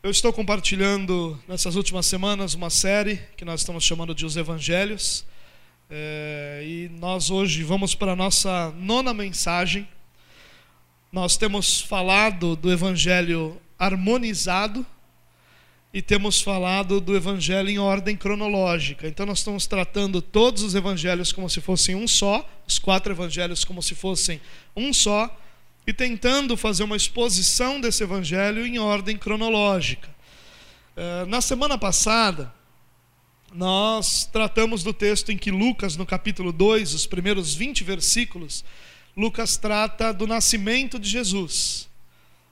Eu estou compartilhando nessas últimas semanas uma série que nós estamos chamando de Os Evangelhos. É, e nós hoje vamos para a nossa nona mensagem. Nós temos falado do Evangelho harmonizado e temos falado do Evangelho em ordem cronológica. Então, nós estamos tratando todos os Evangelhos como se fossem um só, os quatro Evangelhos como se fossem um só e tentando fazer uma exposição desse evangelho em ordem cronológica. Eh, na semana passada, nós tratamos do texto em que Lucas, no capítulo 2, os primeiros 20 versículos, Lucas trata do nascimento de Jesus.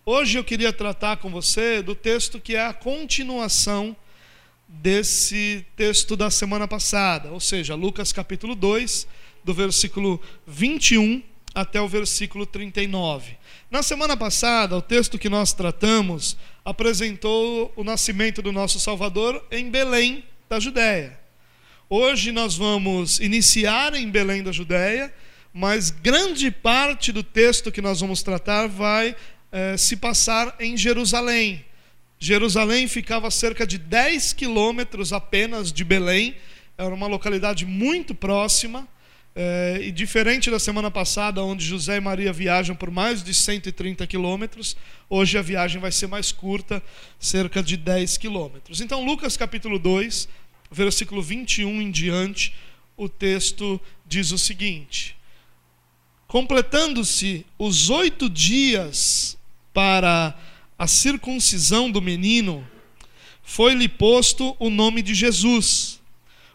Hoje eu queria tratar com você do texto que é a continuação desse texto da semana passada, ou seja, Lucas capítulo 2, do versículo 21 até o versículo 39. Na semana passada, o texto que nós tratamos apresentou o nascimento do nosso Salvador em Belém, da Judéia. Hoje nós vamos iniciar em Belém da Judéia, mas grande parte do texto que nós vamos tratar vai eh, se passar em Jerusalém. Jerusalém ficava a cerca de 10 quilômetros apenas de Belém, era uma localidade muito próxima. É, e diferente da semana passada, onde José e Maria viajam por mais de 130 quilômetros, hoje a viagem vai ser mais curta, cerca de 10 quilômetros. Então, Lucas capítulo 2, versículo 21 em diante, o texto diz o seguinte: Completando-se os oito dias para a circuncisão do menino, foi-lhe posto o nome de Jesus,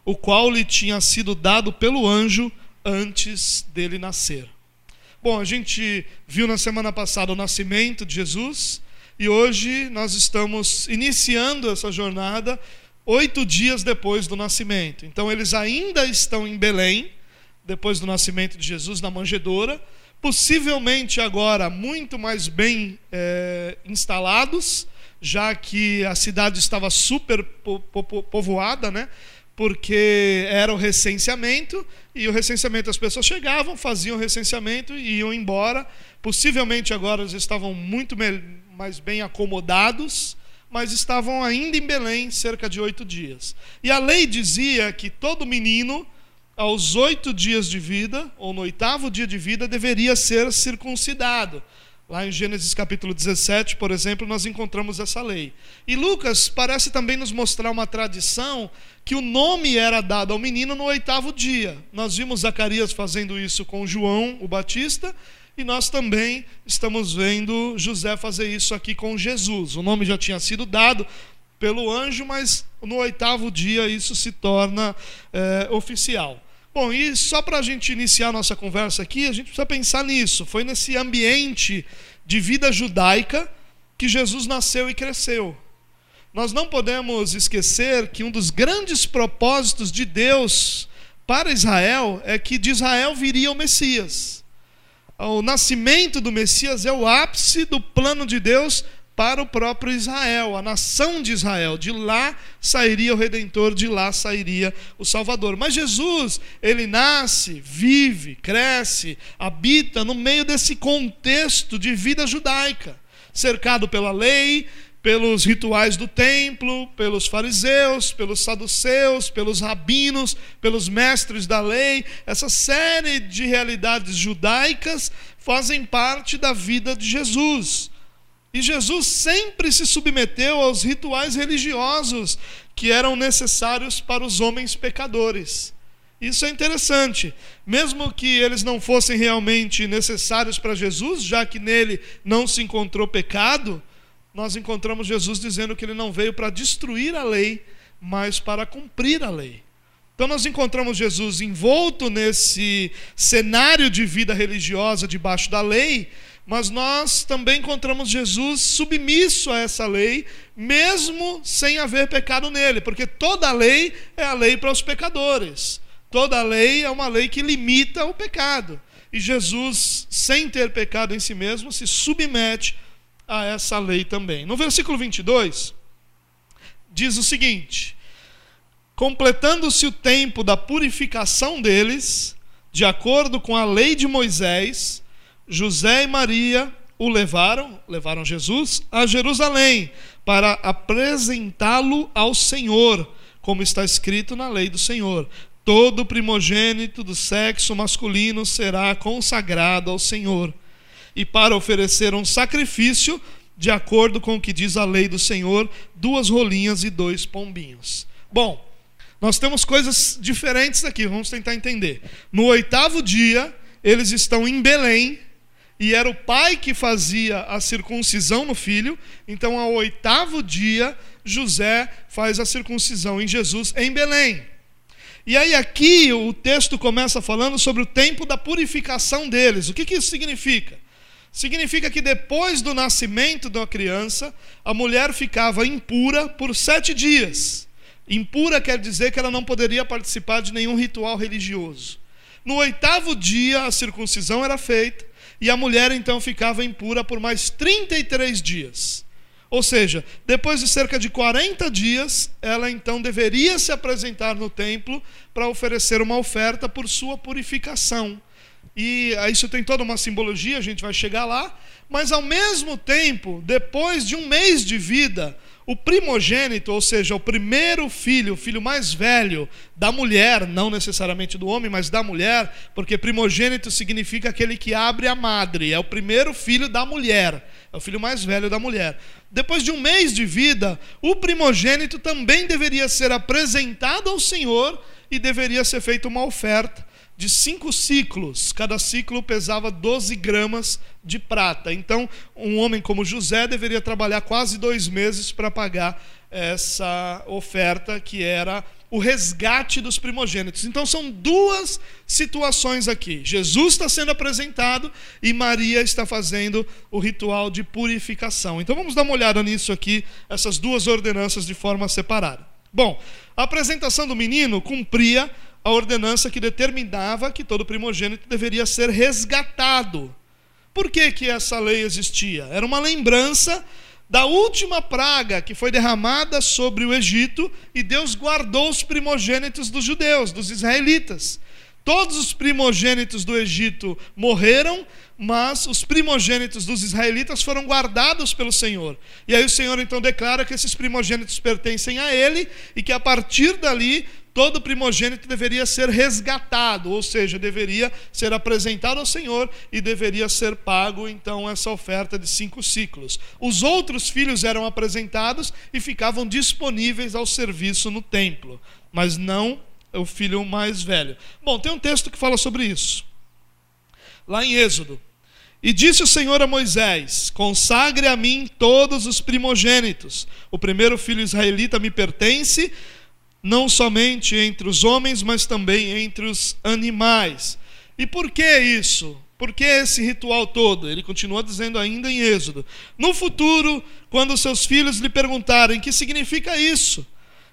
o qual lhe tinha sido dado pelo anjo antes dele nascer. Bom, a gente viu na semana passada o nascimento de Jesus e hoje nós estamos iniciando essa jornada oito dias depois do nascimento. Então, eles ainda estão em Belém, depois do nascimento de Jesus, na manjedoura, possivelmente agora muito mais bem é, instalados, já que a cidade estava super povoada, né? Porque era o recenseamento, e o recenseamento as pessoas chegavam, faziam o recenseamento e iam embora. Possivelmente agora eles estavam muito mais bem acomodados, mas estavam ainda em Belém cerca de oito dias. E a lei dizia que todo menino, aos oito dias de vida, ou no oitavo dia de vida, deveria ser circuncidado. Lá em Gênesis capítulo 17, por exemplo, nós encontramos essa lei. E Lucas parece também nos mostrar uma tradição que o nome era dado ao menino no oitavo dia. Nós vimos Zacarias fazendo isso com João, o Batista, e nós também estamos vendo José fazer isso aqui com Jesus. O nome já tinha sido dado pelo anjo, mas no oitavo dia isso se torna é, oficial. Bom, e só para a gente iniciar nossa conversa aqui, a gente precisa pensar nisso. Foi nesse ambiente de vida judaica que Jesus nasceu e cresceu. Nós não podemos esquecer que um dos grandes propósitos de Deus para Israel é que de Israel viria o Messias. O nascimento do Messias é o ápice do plano de Deus para o próprio Israel, a nação de Israel. De lá sairia o redentor, de lá sairia o Salvador. Mas Jesus, ele nasce, vive, cresce, habita no meio desse contexto de vida judaica, cercado pela lei, pelos rituais do templo, pelos fariseus, pelos saduceus, pelos rabinos, pelos mestres da lei. Essa série de realidades judaicas fazem parte da vida de Jesus. E Jesus sempre se submeteu aos rituais religiosos que eram necessários para os homens pecadores. Isso é interessante. Mesmo que eles não fossem realmente necessários para Jesus, já que nele não se encontrou pecado, nós encontramos Jesus dizendo que ele não veio para destruir a lei, mas para cumprir a lei. Então nós encontramos Jesus envolto nesse cenário de vida religiosa debaixo da lei, mas nós também encontramos Jesus submisso a essa lei, mesmo sem haver pecado nele, porque toda lei é a lei para os pecadores. Toda lei é uma lei que limita o pecado. E Jesus, sem ter pecado em si mesmo, se submete a essa lei também. No versículo 22, diz o seguinte: Completando-se o tempo da purificação deles, de acordo com a lei de Moisés, José e Maria o levaram, levaram Jesus a Jerusalém para apresentá-lo ao Senhor, como está escrito na lei do Senhor. Todo primogênito do sexo masculino será consagrado ao Senhor, e para oferecer um sacrifício, de acordo com o que diz a lei do Senhor, duas rolinhas e dois pombinhos. Bom, nós temos coisas diferentes aqui, vamos tentar entender. No oitavo dia, eles estão em Belém, e era o pai que fazia a circuncisão no filho, então ao oitavo dia, José faz a circuncisão em Jesus em Belém. E aí aqui o texto começa falando sobre o tempo da purificação deles. O que, que isso significa? Significa que depois do nascimento da criança, a mulher ficava impura por sete dias. Impura quer dizer que ela não poderia participar de nenhum ritual religioso. No oitavo dia, a circuncisão era feita e a mulher então ficava impura por mais 33 dias. Ou seja, depois de cerca de 40 dias, ela então deveria se apresentar no templo para oferecer uma oferta por sua purificação. E isso tem toda uma simbologia, a gente vai chegar lá, mas ao mesmo tempo, depois de um mês de vida, o primogênito, ou seja, o primeiro filho, o filho mais velho da mulher, não necessariamente do homem, mas da mulher, porque primogênito significa aquele que abre a madre, é o primeiro filho da mulher, é o filho mais velho da mulher. Depois de um mês de vida, o primogênito também deveria ser apresentado ao Senhor e deveria ser feita uma oferta de cinco ciclos, cada ciclo pesava 12 gramas de prata. Então, um homem como José deveria trabalhar quase dois meses para pagar essa oferta, que era o resgate dos primogênitos. Então, são duas situações aqui: Jesus está sendo apresentado e Maria está fazendo o ritual de purificação. Então, vamos dar uma olhada nisso aqui, essas duas ordenanças de forma separada. Bom, a apresentação do menino cumpria a ordenança que determinava que todo primogênito deveria ser resgatado. Por que, que essa lei existia? Era uma lembrança da última praga que foi derramada sobre o Egito e Deus guardou os primogênitos dos judeus, dos israelitas. Todos os primogênitos do Egito morreram, mas os primogênitos dos israelitas foram guardados pelo Senhor. E aí o Senhor então declara que esses primogênitos pertencem a Ele e que a partir dali todo primogênito deveria ser resgatado, ou seja, deveria ser apresentado ao Senhor e deveria ser pago então essa oferta de cinco ciclos. Os outros filhos eram apresentados e ficavam disponíveis ao serviço no templo, mas não o filho mais velho. Bom, tem um texto que fala sobre isso. Lá em Êxodo. E disse o Senhor a Moisés: Consagre a mim todos os primogênitos. O primeiro filho israelita me pertence não somente entre os homens, mas também entre os animais. E por que isso? Por que esse ritual todo? Ele continua dizendo ainda em Êxodo: No futuro, quando seus filhos lhe perguntarem que significa isso,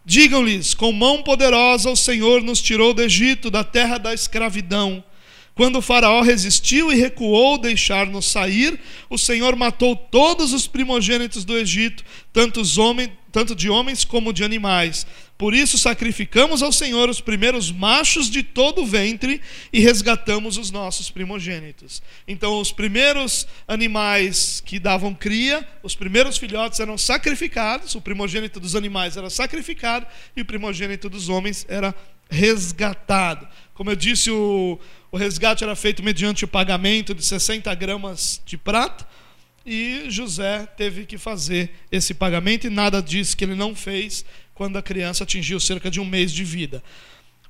digam-lhes: Com mão poderosa o Senhor nos tirou do Egito, da terra da escravidão. Quando o Faraó resistiu e recuou deixar-nos sair, o Senhor matou todos os primogênitos do Egito, tanto, de homens como de animais. Por isso sacrificamos ao Senhor os primeiros machos de todo o ventre e resgatamos os nossos primogênitos. Então, os primeiros animais que davam cria, os primeiros filhotes eram sacrificados, o primogênito dos animais era sacrificado e o primogênito dos homens era resgatado. Como eu disse, o o resgate era feito mediante o pagamento de 60 gramas de prata. E José teve que fazer esse pagamento, e nada diz que ele não fez quando a criança atingiu cerca de um mês de vida.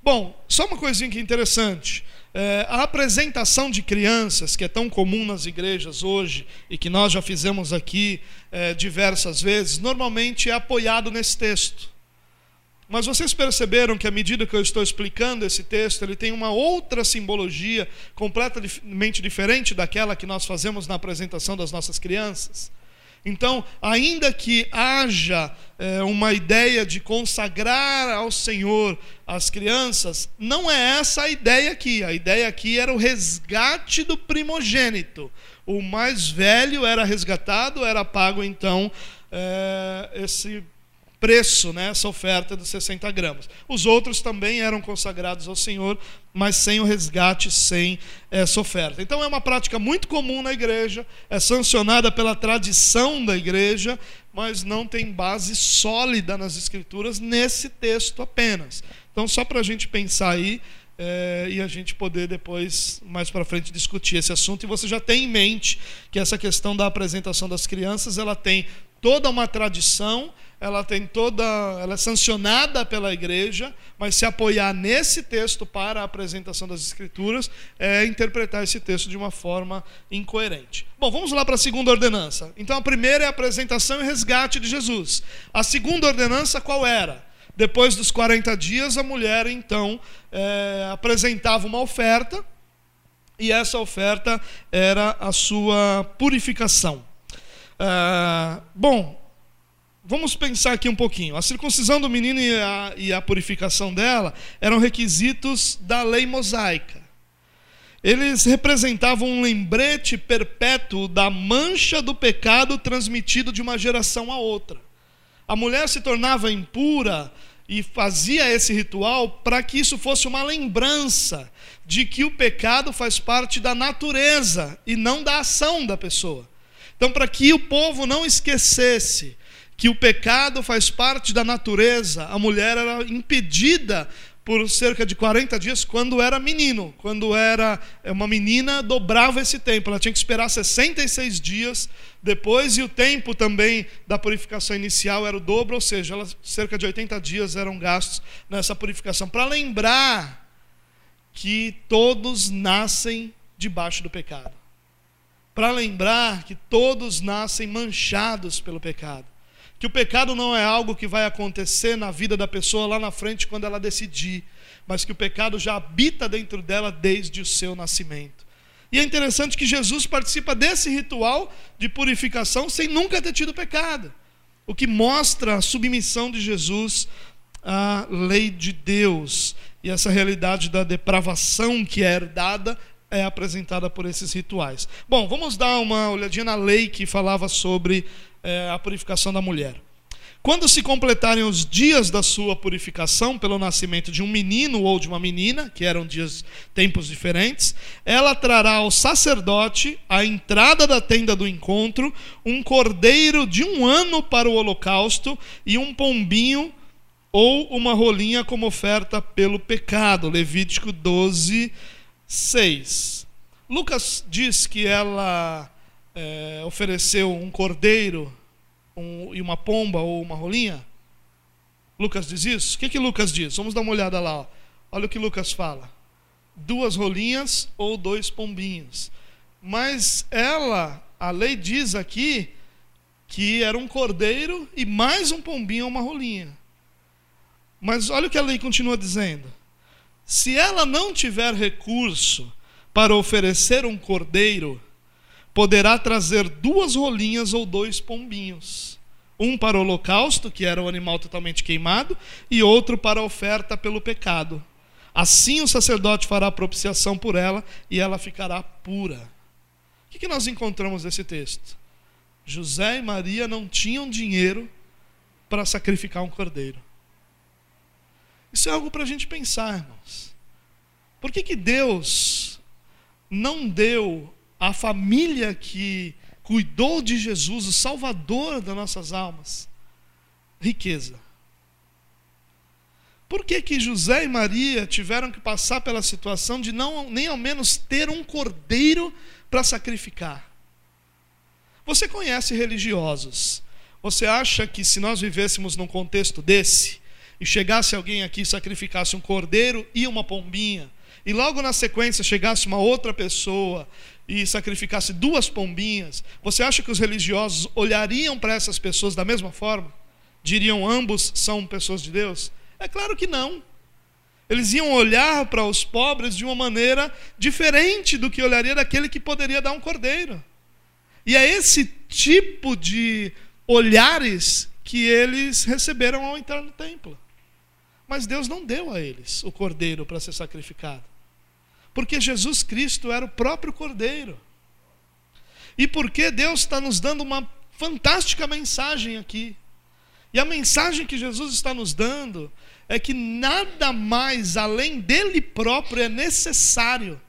Bom, só uma coisinha que é interessante. É, a apresentação de crianças, que é tão comum nas igrejas hoje e que nós já fizemos aqui é, diversas vezes, normalmente é apoiado nesse texto. Mas vocês perceberam que à medida que eu estou explicando esse texto, ele tem uma outra simbologia completamente diferente daquela que nós fazemos na apresentação das nossas crianças? Então, ainda que haja é, uma ideia de consagrar ao Senhor as crianças, não é essa a ideia aqui. A ideia aqui era o resgate do primogênito. O mais velho era resgatado, era pago então é, esse preço né, oferta dos 60 gramas. Os outros também eram consagrados ao Senhor, mas sem o resgate, sem essa oferta. Então é uma prática muito comum na igreja, é sancionada pela tradição da igreja, mas não tem base sólida nas Escrituras nesse texto apenas. Então, só para a gente pensar aí. É, e a gente poder depois, mais para frente, discutir esse assunto. E você já tem em mente que essa questão da apresentação das crianças, ela tem toda uma tradição, ela tem toda, ela é sancionada pela igreja, mas se apoiar nesse texto para a apresentação das escrituras é interpretar esse texto de uma forma incoerente. Bom, vamos lá para a segunda ordenança. Então a primeira é a apresentação e resgate de Jesus. A segunda ordenança qual era? Depois dos 40 dias, a mulher então é, apresentava uma oferta, e essa oferta era a sua purificação. Ah, bom, vamos pensar aqui um pouquinho. A circuncisão do menino e a, e a purificação dela eram requisitos da lei mosaica. Eles representavam um lembrete perpétuo da mancha do pecado transmitido de uma geração a outra. A mulher se tornava impura e fazia esse ritual para que isso fosse uma lembrança de que o pecado faz parte da natureza e não da ação da pessoa. Então, para que o povo não esquecesse que o pecado faz parte da natureza, a mulher era impedida por cerca de 40 dias quando era menino. Quando era uma menina, dobrava esse tempo. Ela tinha que esperar 66 dias depois, e o tempo também da purificação inicial era o dobro, ou seja, ela, cerca de 80 dias eram gastos nessa purificação. Para lembrar que todos nascem debaixo do pecado para lembrar que todos nascem manchados pelo pecado. Que o pecado não é algo que vai acontecer na vida da pessoa lá na frente quando ela decidir, mas que o pecado já habita dentro dela desde o seu nascimento. E é interessante que Jesus participa desse ritual de purificação sem nunca ter tido pecado, o que mostra a submissão de Jesus à lei de Deus e essa realidade da depravação que é herdada é apresentada por esses rituais. Bom, vamos dar uma olhadinha na lei que falava sobre é, a purificação da mulher. Quando se completarem os dias da sua purificação pelo nascimento de um menino ou de uma menina, que eram dias tempos diferentes, ela trará ao sacerdote à entrada da tenda do encontro um cordeiro de um ano para o holocausto e um pombinho ou uma rolinha como oferta pelo pecado. Levítico 12, 6. Lucas diz que ela é, ofereceu um cordeiro um, e uma pomba ou uma rolinha. Lucas diz isso? O que, que Lucas diz? Vamos dar uma olhada lá. Ó. Olha o que Lucas fala: duas rolinhas ou dois pombinhos. Mas ela, a lei diz aqui que era um cordeiro e mais um pombinho ou uma rolinha. Mas olha o que a lei continua dizendo. Se ela não tiver recurso para oferecer um cordeiro, poderá trazer duas rolinhas ou dois pombinhos. Um para o holocausto, que era o animal totalmente queimado, e outro para a oferta pelo pecado. Assim o sacerdote fará propiciação por ela e ela ficará pura. O que nós encontramos nesse texto? José e Maria não tinham dinheiro para sacrificar um cordeiro. Isso é algo para a gente pensar, irmãos. Por que, que Deus não deu à família que cuidou de Jesus, o Salvador das nossas almas, riqueza? Por que, que José e Maria tiveram que passar pela situação de não nem ao menos ter um cordeiro para sacrificar? Você conhece religiosos. Você acha que se nós vivêssemos num contexto desse, e chegasse alguém aqui e sacrificasse um cordeiro e uma pombinha, e logo na sequência chegasse uma outra pessoa e sacrificasse duas pombinhas, você acha que os religiosos olhariam para essas pessoas da mesma forma? Diriam ambos são pessoas de Deus? É claro que não. Eles iam olhar para os pobres de uma maneira diferente do que olharia daquele que poderia dar um cordeiro. E é esse tipo de olhares que eles receberam ao entrar no templo. Mas Deus não deu a eles o cordeiro para ser sacrificado. Porque Jesus Cristo era o próprio cordeiro. E porque Deus está nos dando uma fantástica mensagem aqui. E a mensagem que Jesus está nos dando é que nada mais além dele próprio é necessário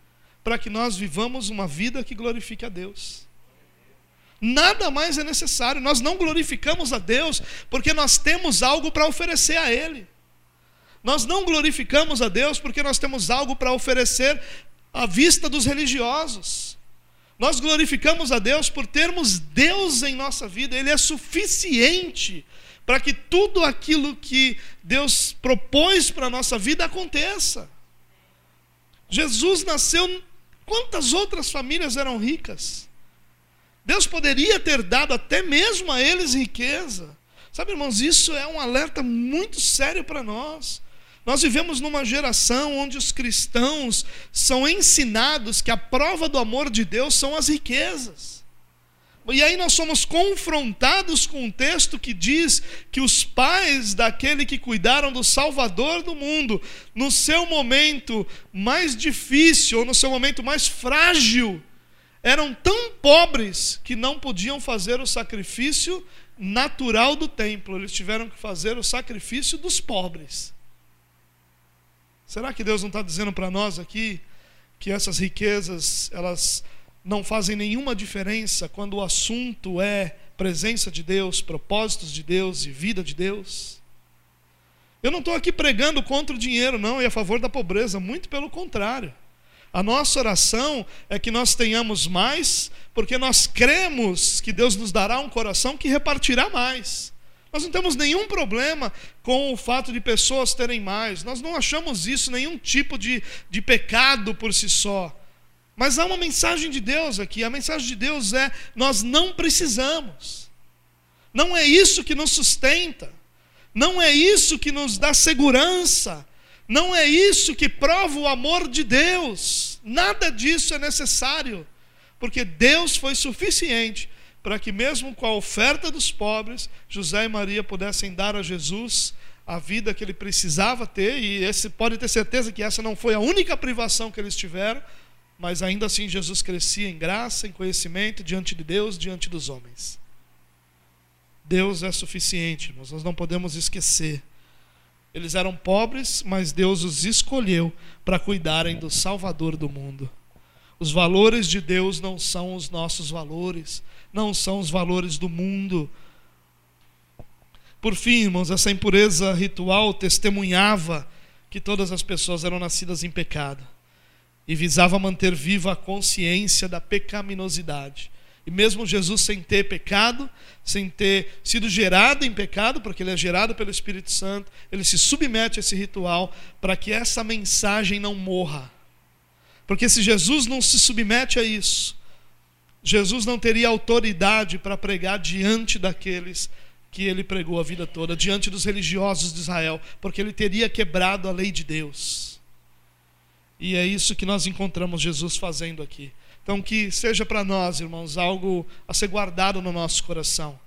para que nós vivamos uma vida que glorifique a Deus. Nada mais é necessário. Nós não glorificamos a Deus porque nós temos algo para oferecer a Ele. Nós não glorificamos a Deus porque nós temos algo para oferecer à vista dos religiosos. Nós glorificamos a Deus por termos Deus em nossa vida, Ele é suficiente para que tudo aquilo que Deus propôs para a nossa vida aconteça. Jesus nasceu, quantas outras famílias eram ricas? Deus poderia ter dado até mesmo a eles riqueza. Sabe, irmãos, isso é um alerta muito sério para nós. Nós vivemos numa geração onde os cristãos são ensinados que a prova do amor de Deus são as riquezas. E aí nós somos confrontados com um texto que diz que os pais daquele que cuidaram do Salvador do mundo, no seu momento mais difícil, ou no seu momento mais frágil, eram tão pobres que não podiam fazer o sacrifício natural do templo, eles tiveram que fazer o sacrifício dos pobres. Será que Deus não está dizendo para nós aqui que essas riquezas, elas não fazem nenhuma diferença quando o assunto é presença de Deus, propósitos de Deus e vida de Deus. Eu não estou aqui pregando contra o dinheiro, não, e a favor da pobreza, muito pelo contrário. A nossa oração é que nós tenhamos mais, porque nós cremos que Deus nos dará um coração que repartirá mais. Nós não temos nenhum problema com o fato de pessoas terem mais, nós não achamos isso nenhum tipo de, de pecado por si só. Mas há uma mensagem de Deus aqui. A mensagem de Deus é: nós não precisamos. Não é isso que nos sustenta. Não é isso que nos dá segurança. Não é isso que prova o amor de Deus. Nada disso é necessário. Porque Deus foi suficiente para que, mesmo com a oferta dos pobres, José e Maria pudessem dar a Jesus a vida que ele precisava ter. E esse, pode ter certeza que essa não foi a única privação que eles tiveram mas ainda assim Jesus crescia em graça, em conhecimento diante de Deus, diante dos homens. Deus é suficiente, irmãos, nós não podemos esquecer. Eles eram pobres, mas Deus os escolheu para cuidarem do Salvador do mundo. Os valores de Deus não são os nossos valores, não são os valores do mundo. Por fim, irmãos, essa impureza ritual testemunhava que todas as pessoas eram nascidas em pecado e visava manter viva a consciência da pecaminosidade. E mesmo Jesus sem ter pecado, sem ter sido gerado em pecado, porque ele é gerado pelo Espírito Santo, ele se submete a esse ritual para que essa mensagem não morra. Porque se Jesus não se submete a isso, Jesus não teria autoridade para pregar diante daqueles que ele pregou a vida toda, diante dos religiosos de Israel, porque ele teria quebrado a lei de Deus. E é isso que nós encontramos Jesus fazendo aqui. Então, que seja para nós, irmãos, algo a ser guardado no nosso coração.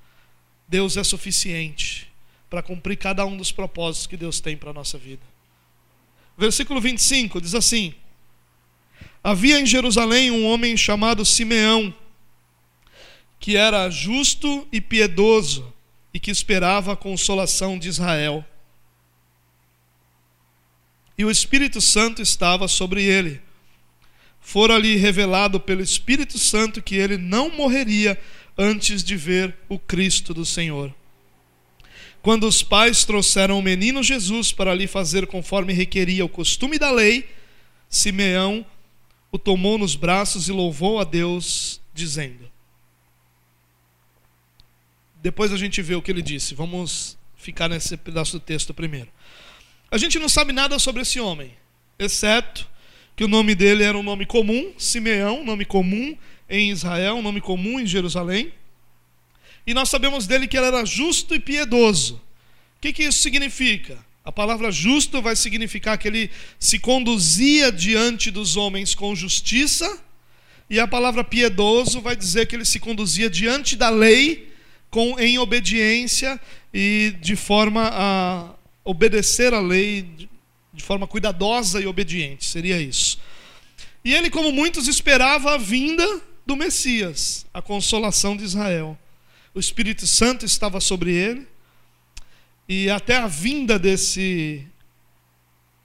Deus é suficiente para cumprir cada um dos propósitos que Deus tem para a nossa vida. Versículo 25 diz assim: Havia em Jerusalém um homem chamado Simeão, que era justo e piedoso e que esperava a consolação de Israel e o Espírito Santo estava sobre ele. Fora-lhe revelado pelo Espírito Santo que ele não morreria antes de ver o Cristo do Senhor. Quando os pais trouxeram o menino Jesus para lhe fazer conforme requeria o costume da lei, Simeão o tomou nos braços e louvou a Deus, dizendo. Depois a gente vê o que ele disse. Vamos ficar nesse pedaço do texto primeiro. A gente não sabe nada sobre esse homem, exceto que o nome dele era um nome comum, Simeão, nome comum em Israel, nome comum em Jerusalém. E nós sabemos dele que ele era justo e piedoso. O que, que isso significa? A palavra justo vai significar que ele se conduzia diante dos homens com justiça, e a palavra piedoso vai dizer que ele se conduzia diante da lei com, em obediência e de forma a obedecer a lei de forma cuidadosa e obediente, seria isso. E ele, como muitos, esperava a vinda do Messias, a consolação de Israel. O Espírito Santo estava sobre ele, e até a vinda desse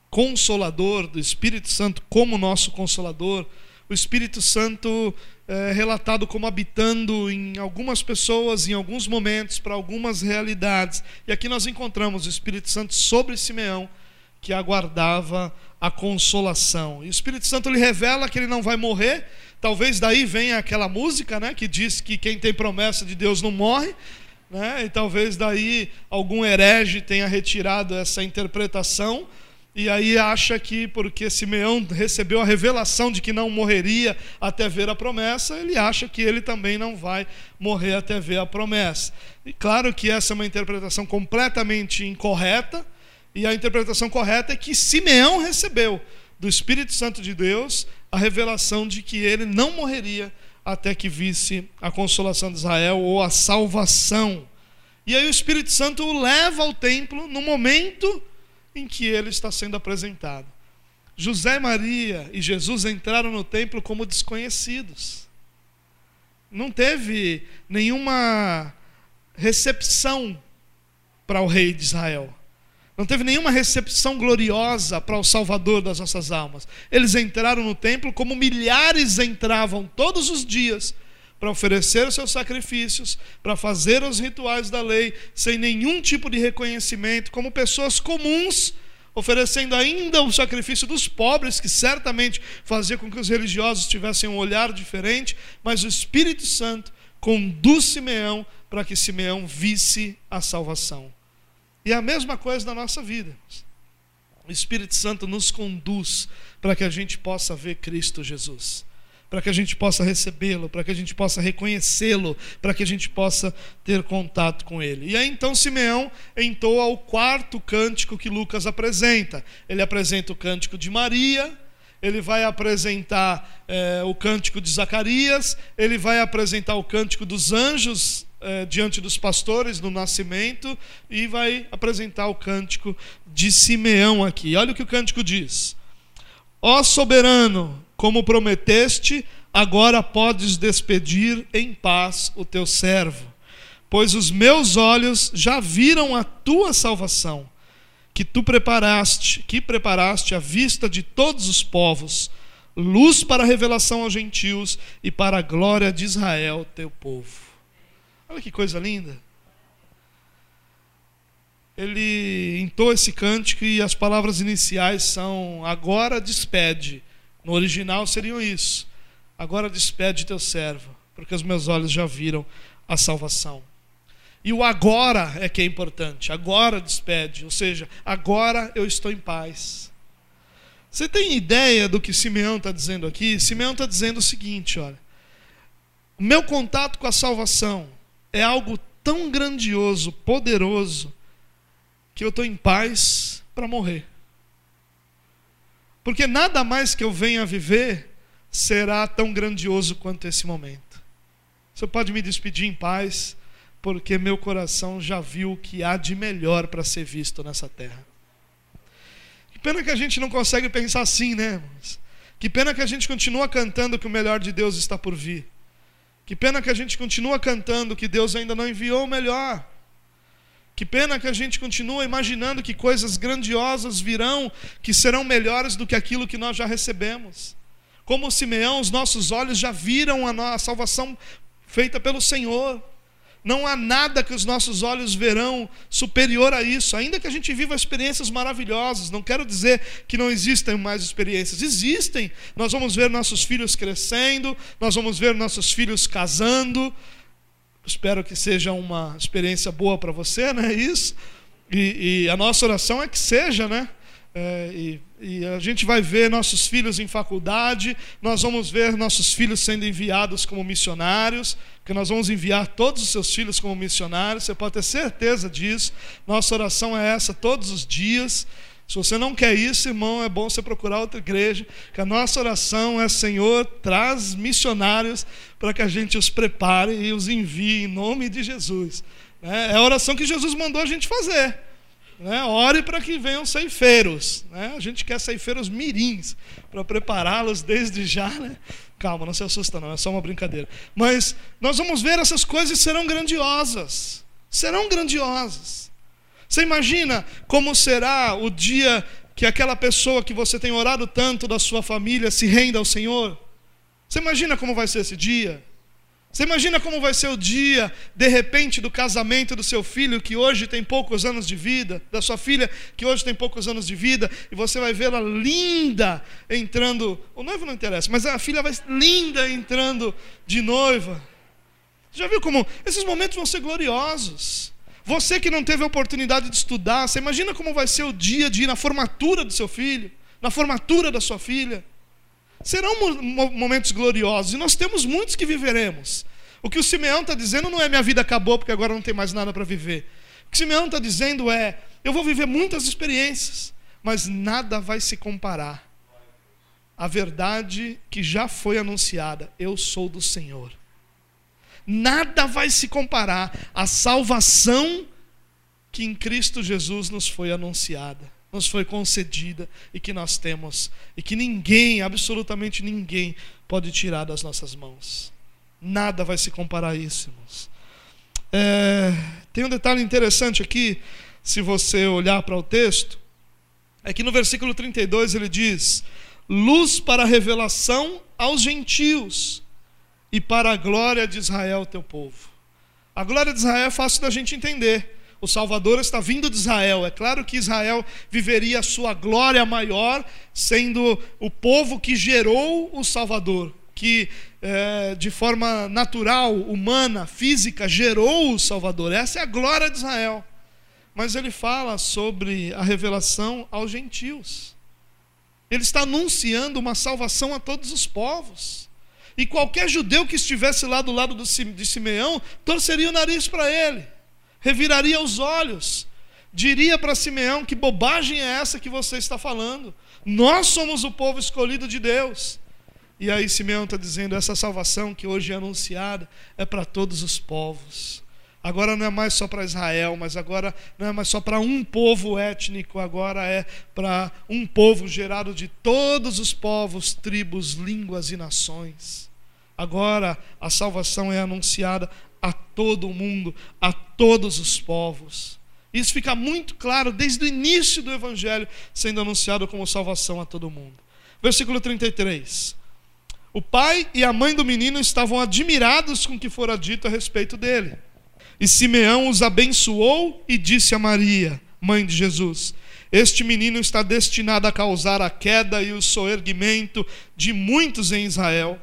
consolador, do Espírito Santo como nosso consolador, o Espírito Santo é relatado como habitando em algumas pessoas, em alguns momentos, para algumas realidades. E aqui nós encontramos o Espírito Santo sobre Simeão, que aguardava a consolação. E o Espírito Santo lhe revela que ele não vai morrer. Talvez daí venha aquela música, né, que diz que quem tem promessa de Deus não morre. Né? E talvez daí algum herege tenha retirado essa interpretação e aí acha que porque Simeão recebeu a revelação de que não morreria até ver a promessa, ele acha que ele também não vai morrer até ver a promessa. E claro que essa é uma interpretação completamente incorreta, e a interpretação correta é que Simeão recebeu do Espírito Santo de Deus a revelação de que ele não morreria até que visse a consolação de Israel ou a salvação. E aí o Espírito Santo o leva ao templo no momento em que ele está sendo apresentado. José Maria e Jesus entraram no templo como desconhecidos. Não teve nenhuma recepção para o rei de Israel. Não teve nenhuma recepção gloriosa para o Salvador das nossas almas. Eles entraram no templo como milhares entravam todos os dias para oferecer os seus sacrifícios, para fazer os rituais da lei, sem nenhum tipo de reconhecimento, como pessoas comuns, oferecendo ainda o sacrifício dos pobres, que certamente fazia com que os religiosos tivessem um olhar diferente, mas o Espírito Santo conduz Simeão para que Simeão visse a salvação. E a mesma coisa na nossa vida. O Espírito Santo nos conduz para que a gente possa ver Cristo Jesus para que a gente possa recebê-lo, para que a gente possa reconhecê-lo, para que a gente possa ter contato com ele. E aí então Simeão entoa o quarto cântico que Lucas apresenta. Ele apresenta o cântico de Maria, ele vai apresentar é, o cântico de Zacarias, ele vai apresentar o cântico dos anjos é, diante dos pastores no nascimento e vai apresentar o cântico de Simeão aqui. Olha o que o cântico diz: Ó soberano, como prometeste, agora podes despedir em paz o teu servo, pois os meus olhos já viram a tua salvação, que tu preparaste, que preparaste à vista de todos os povos, luz para a revelação aos gentios e para a glória de Israel, teu povo. Olha que coisa linda. Ele entoa esse cântico e as palavras iniciais são: agora despede no original seriam isso. Agora despede teu servo, porque os meus olhos já viram a salvação. E o agora é que é importante. Agora despede, ou seja, agora eu estou em paz. Você tem ideia do que Simeão está dizendo aqui? Simeão está dizendo o seguinte: olha, o meu contato com a salvação é algo tão grandioso, poderoso, que eu estou em paz para morrer. Porque nada mais que eu venha viver será tão grandioso quanto esse momento. Você pode me despedir em paz, porque meu coração já viu o que há de melhor para ser visto nessa terra. Que pena que a gente não consegue pensar assim, né, irmãos? Que pena que a gente continua cantando que o melhor de Deus está por vir. Que pena que a gente continua cantando que Deus ainda não enviou o melhor. Que pena que a gente continua imaginando que coisas grandiosas virão, que serão melhores do que aquilo que nós já recebemos. Como Simeão, os nossos olhos já viram a, salvação feita pelo Senhor. Não há nada que os nossos olhos verão superior a isso, ainda que a gente viva experiências maravilhosas. Não quero dizer que não existem mais experiências, existem. Nós vamos ver nossos filhos crescendo, nós vamos ver nossos filhos casando, Espero que seja uma experiência boa para você, né? Isso. E, e, a nossa oração é que seja, né? É, e, e, a gente vai ver nossos filhos em faculdade, nós vamos ver nossos filhos sendo enviados como missionários, que nós vamos enviar todos os seus filhos como missionários, você pode ter certeza disso. Nossa oração é essa todos os dias. Se você não quer isso, irmão, é bom você procurar outra igreja, que a nossa oração é: Senhor, traz missionários para que a gente os prepare e os envie em nome de Jesus. Né? É a oração que Jesus mandou a gente fazer. Né? Ore para que venham ceifeiros. Né? A gente quer ceifeiros mirins para prepará-los desde já. Né? Calma, não se assusta, não, é só uma brincadeira. Mas nós vamos ver essas coisas serão grandiosas. Serão grandiosas. Você imagina como será o dia que aquela pessoa que você tem orado tanto da sua família se renda ao Senhor? Você imagina como vai ser esse dia? Você imagina como vai ser o dia, de repente, do casamento do seu filho, que hoje tem poucos anos de vida, da sua filha, que hoje tem poucos anos de vida, e você vai vê-la linda entrando. O noivo não interessa, mas a filha vai linda entrando de noiva. Já viu como esses momentos vão ser gloriosos? Você que não teve a oportunidade de estudar, você imagina como vai ser o dia de ir na formatura do seu filho, na formatura da sua filha. Serão momentos gloriosos e nós temos muitos que viveremos. O que o Simeão está dizendo não é minha vida acabou porque agora não tem mais nada para viver. O que o Simeão está dizendo é: eu vou viver muitas experiências, mas nada vai se comparar à verdade que já foi anunciada: eu sou do Senhor. Nada vai se comparar à salvação que em Cristo Jesus nos foi anunciada nos foi concedida e que nós temos, e que ninguém, absolutamente ninguém, pode tirar das nossas mãos. Nada vai se comparar a isso, irmãos. É, tem um detalhe interessante aqui, se você olhar para o texto, é que no versículo 32 ele diz: Luz para a revelação aos gentios e para a glória de Israel, teu povo. A glória de Israel é fácil da gente entender o Salvador está vindo de Israel. É claro que Israel viveria a sua glória maior, sendo o povo que gerou o Salvador, que é, de forma natural, humana, física, gerou o Salvador. Essa é a glória de Israel. Mas ele fala sobre a revelação aos gentios. Ele está anunciando uma salvação a todos os povos. E qualquer judeu que estivesse lá do lado de Simeão torceria o nariz para ele reviraria os olhos, diria para Simeão: que bobagem é essa que você está falando? Nós somos o povo escolhido de Deus. E aí Simeão está dizendo: essa salvação que hoje é anunciada é para todos os povos. Agora não é mais só para Israel, mas agora não é mais só para um povo étnico, agora é para um povo gerado de todos os povos, tribos, línguas e nações. Agora a salvação é anunciada a todo o mundo, a todos os povos. Isso fica muito claro desde o início do Evangelho, sendo anunciado como salvação a todo mundo. Versículo 33. O pai e a mãe do menino estavam admirados com o que fora dito a respeito dele. E Simeão os abençoou e disse a Maria, mãe de Jesus: Este menino está destinado a causar a queda e o soerguimento de muitos em Israel,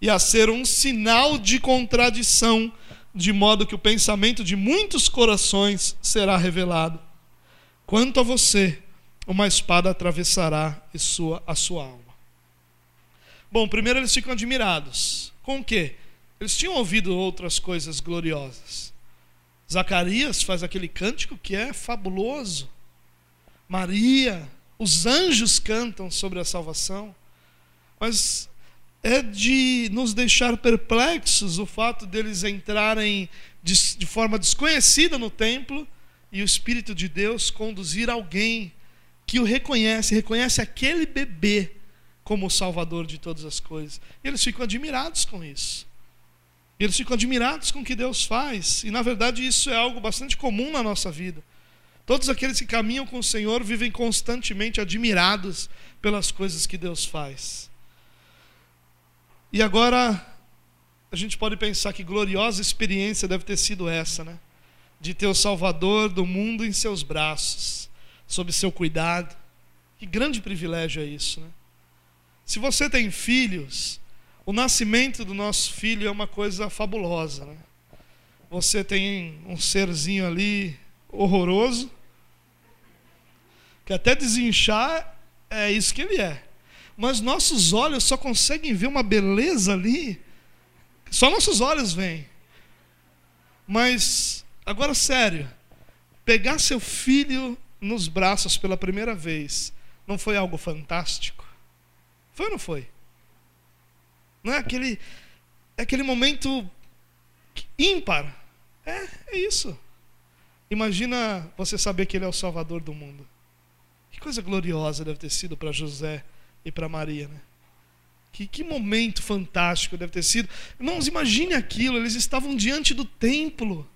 e a ser um sinal de contradição de modo que o pensamento de muitos corações será revelado. Quanto a você, uma espada atravessará a sua, a sua alma. Bom, primeiro eles ficam admirados. Com o quê? Eles tinham ouvido outras coisas gloriosas. Zacarias faz aquele cântico que é fabuloso. Maria, os anjos cantam sobre a salvação. Mas é de nos deixar perplexos o fato deles entrarem de, de, forma desconhecida no templo e o Espírito de Deus conduzir alguém que o reconhece, reconhece aquele bebê como o Salvador de todas as coisas. E eles ficam admirados com isso. Eles ficam admirados com o que Deus faz. E na verdade isso é algo bastante comum na nossa vida. Todos aqueles que caminham com o Senhor vivem constantemente admirados pelas coisas que Deus faz. E agora a gente pode pensar que gloriosa experiência deve ter sido essa, né? De ter o Salvador do mundo em seus braços, sob seu cuidado. Que grande privilégio é isso, né? Se você tem filhos, o nascimento do nosso filho é uma coisa fabulosa, né? Você tem um serzinho ali horroroso, que até desinchar é isso que ele é mas nossos olhos só conseguem ver uma beleza ali. Só nossos olhos veem. Mas, agora sério, pegar seu filho nos braços pela primeira vez, não foi algo fantástico? Foi ou não foi? Não é aquele, é aquele momento ímpar. É, é isso. Imagina você saber que ele é o Salvador do mundo. Que coisa gloriosa deve ter sido para José e para Maria, né? Que, que momento fantástico deve ter sido. Irmãos, imagine aquilo, eles estavam diante do templo.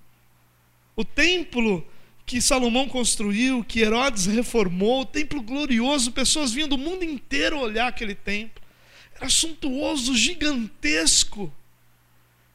O templo que Salomão construiu, que Herodes reformou, o templo glorioso, pessoas vinham do mundo inteiro olhar aquele templo. Era suntuoso, gigantesco.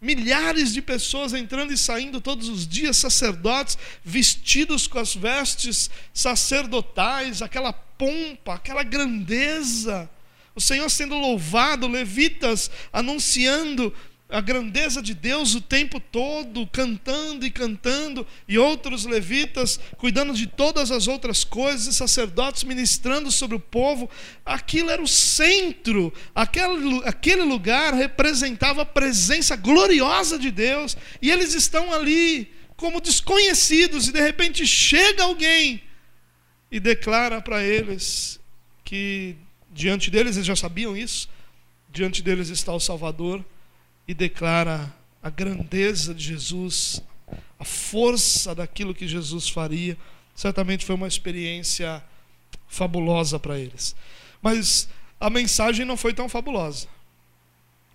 Milhares de pessoas entrando e saindo todos os dias, sacerdotes vestidos com as vestes sacerdotais, aquela pompa, aquela grandeza. O Senhor sendo louvado, levitas anunciando a grandeza de Deus o tempo todo, cantando e cantando, e outros levitas cuidando de todas as outras coisas, e sacerdotes ministrando sobre o povo. Aquilo era o centro, aquele, aquele lugar representava a presença gloriosa de Deus, e eles estão ali como desconhecidos, e de repente chega alguém e declara para eles que diante deles, eles já sabiam isso, diante deles está o Salvador e declara a grandeza de Jesus, a força daquilo que Jesus faria. Certamente foi uma experiência fabulosa para eles. Mas a mensagem não foi tão fabulosa.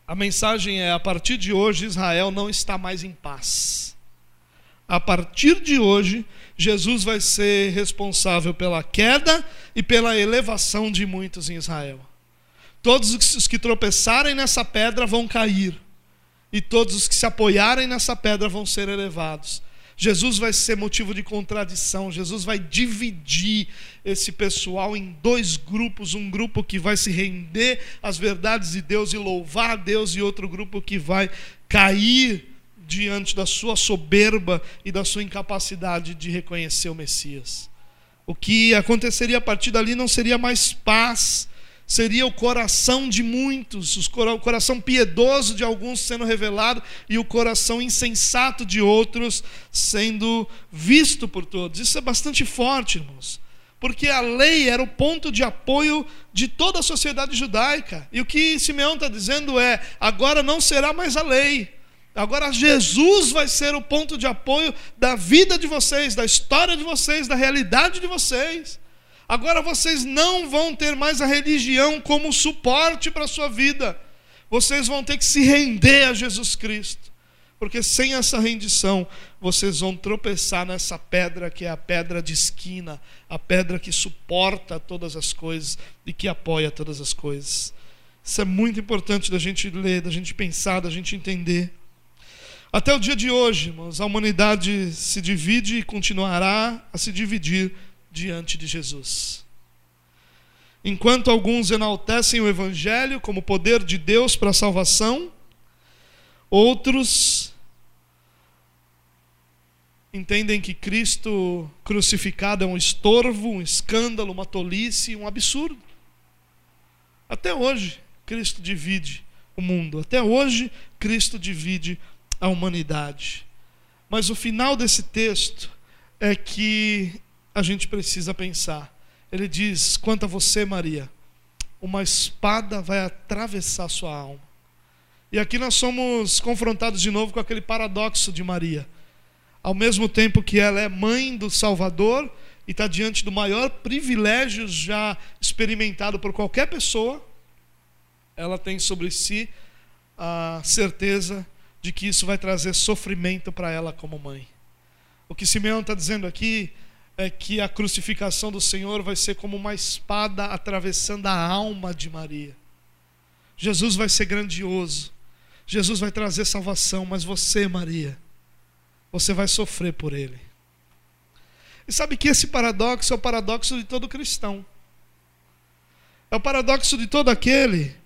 A mensagem é: a partir de hoje, Israel não está mais em paz. A partir de hoje, Jesus vai ser responsável pela queda e pela elevação de muitos em Israel. Todos os que tropeçarem nessa pedra vão cair e todos os que se apoiarem nessa pedra vão ser elevados. Jesus vai ser motivo de contradição, Jesus vai dividir esse pessoal em dois grupos: um grupo que vai se render às verdades de Deus e louvar a Deus, e outro grupo que vai cair diante da sua soberba e da sua incapacidade de reconhecer o Messias. O que aconteceria a partir dali não seria mais paz, seria o coração de muitos, o coração piedoso de alguns sendo revelado e o coração insensato de outros sendo visto por todos. Isso é bastante forte, irmãos. Porque a lei era o ponto de apoio de toda a sociedade judaica. E o que Simeão está dizendo é: agora não será mais a lei, Agora Jesus vai ser o ponto de apoio da vida de vocês, da história de vocês, da realidade de vocês. Agora vocês não vão ter mais a religião como suporte para a sua vida. Vocês vão ter que se render a Jesus Cristo. Porque sem essa rendição, vocês vão tropeçar nessa pedra que é a pedra de esquina, a pedra que suporta todas as coisas e que apoia todas as coisas. Isso é muito importante da gente ler, da gente pensar, da gente entender. Até o dia de hoje, irmãos, a humanidade se divide e continuará a se dividir diante de Jesus. Enquanto alguns enaltecem o Evangelho como poder de Deus para a salvação, outros entendem que Cristo crucificado é um estorvo, um escândalo, uma tolice, um absurdo. Até hoje, Cristo divide o mundo. Até hoje, Cristo divide a humanidade. Mas o final desse texto é que a gente precisa pensar. Ele diz: quanto a você, Maria, uma espada vai atravessar sua alma. E aqui nós somos confrontados de novo com aquele paradoxo de Maria. Ao mesmo tempo que ela é mãe do Salvador e está diante do maior privilégio já experimentado por qualquer pessoa, ela tem sobre si a certeza de que isso vai trazer sofrimento para ela como mãe. O que Simeão está dizendo aqui é que a crucificação do Senhor vai ser como uma espada atravessando a alma de Maria. Jesus vai ser grandioso, Jesus vai trazer salvação, mas você, Maria, você vai sofrer por ele. E sabe que esse paradoxo é o paradoxo de todo cristão. É o paradoxo de todo aquele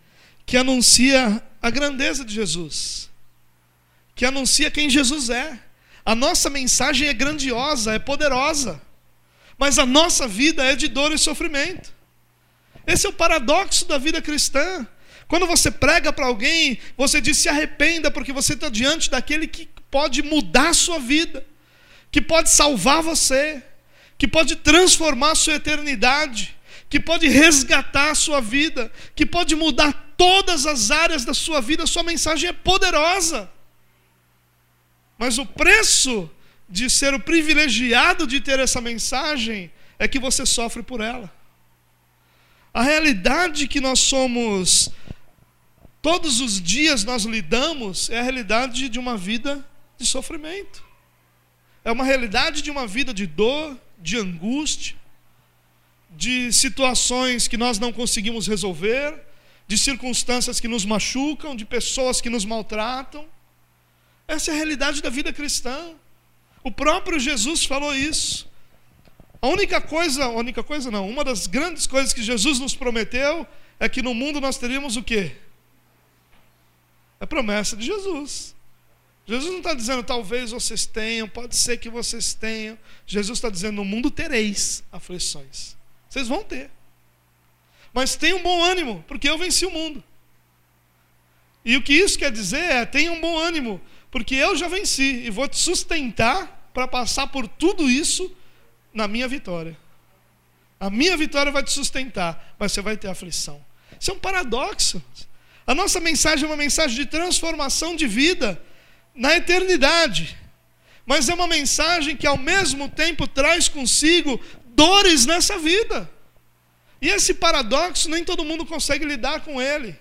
que anuncia a grandeza de Jesus, que anuncia quem Jesus é. A nossa mensagem é grandiosa, é poderosa mas a nossa vida é de dor e sofrimento. Esse é o paradoxo da vida cristã. Quando você prega para alguém, você diz se arrependa, porque você está diante daquele que pode mudar a sua vida, que pode salvar você, que pode transformar a sua eternidade, que pode resgatar a sua vida, que pode mudar todas as áreas da sua vida. Sua mensagem é poderosa. Mas o preço de ser o privilegiado de ter essa mensagem é que você sofre por ela. A realidade que nós somos, todos os dias nós lidamos, é a realidade de uma vida de sofrimento. é uma realidade de uma vida de dor, de angústia, de situações que nós não conseguimos resolver, de circunstâncias que nos machucam, de pessoas que nos maltratam. Essa é a realidade da vida cristã. O próprio Jesus falou isso. A única coisa, a única coisa não, uma das grandes coisas que Jesus nos prometeu é que no mundo nós teríamos o quê? É a promessa de Jesus. Jesus não está dizendo talvez vocês tenham, pode ser que vocês tenham. Jesus está dizendo no mundo tereis aflições. Vocês vão ter. Mas tenham um bom ânimo, porque eu venci o mundo. E o que isso quer dizer é: tenha um bom ânimo, porque eu já venci e vou te sustentar para passar por tudo isso na minha vitória. A minha vitória vai te sustentar, mas você vai ter aflição. Isso é um paradoxo. A nossa mensagem é uma mensagem de transformação de vida na eternidade. Mas é uma mensagem que ao mesmo tempo traz consigo dores nessa vida. E esse paradoxo nem todo mundo consegue lidar com ele.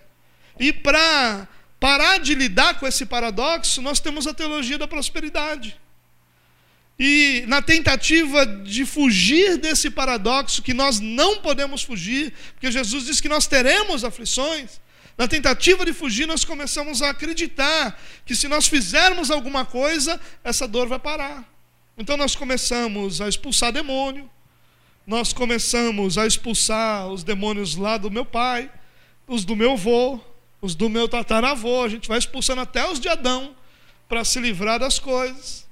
E para parar de lidar com esse paradoxo, nós temos a teologia da prosperidade. E na tentativa de fugir desse paradoxo que nós não podemos fugir, porque Jesus diz que nós teremos aflições, na tentativa de fugir, nós começamos a acreditar que se nós fizermos alguma coisa, essa dor vai parar. Então nós começamos a expulsar demônio, nós começamos a expulsar os demônios lá do meu pai, os do meu avô, os do meu tataravô, a gente vai expulsando até os de Adão para se livrar das coisas.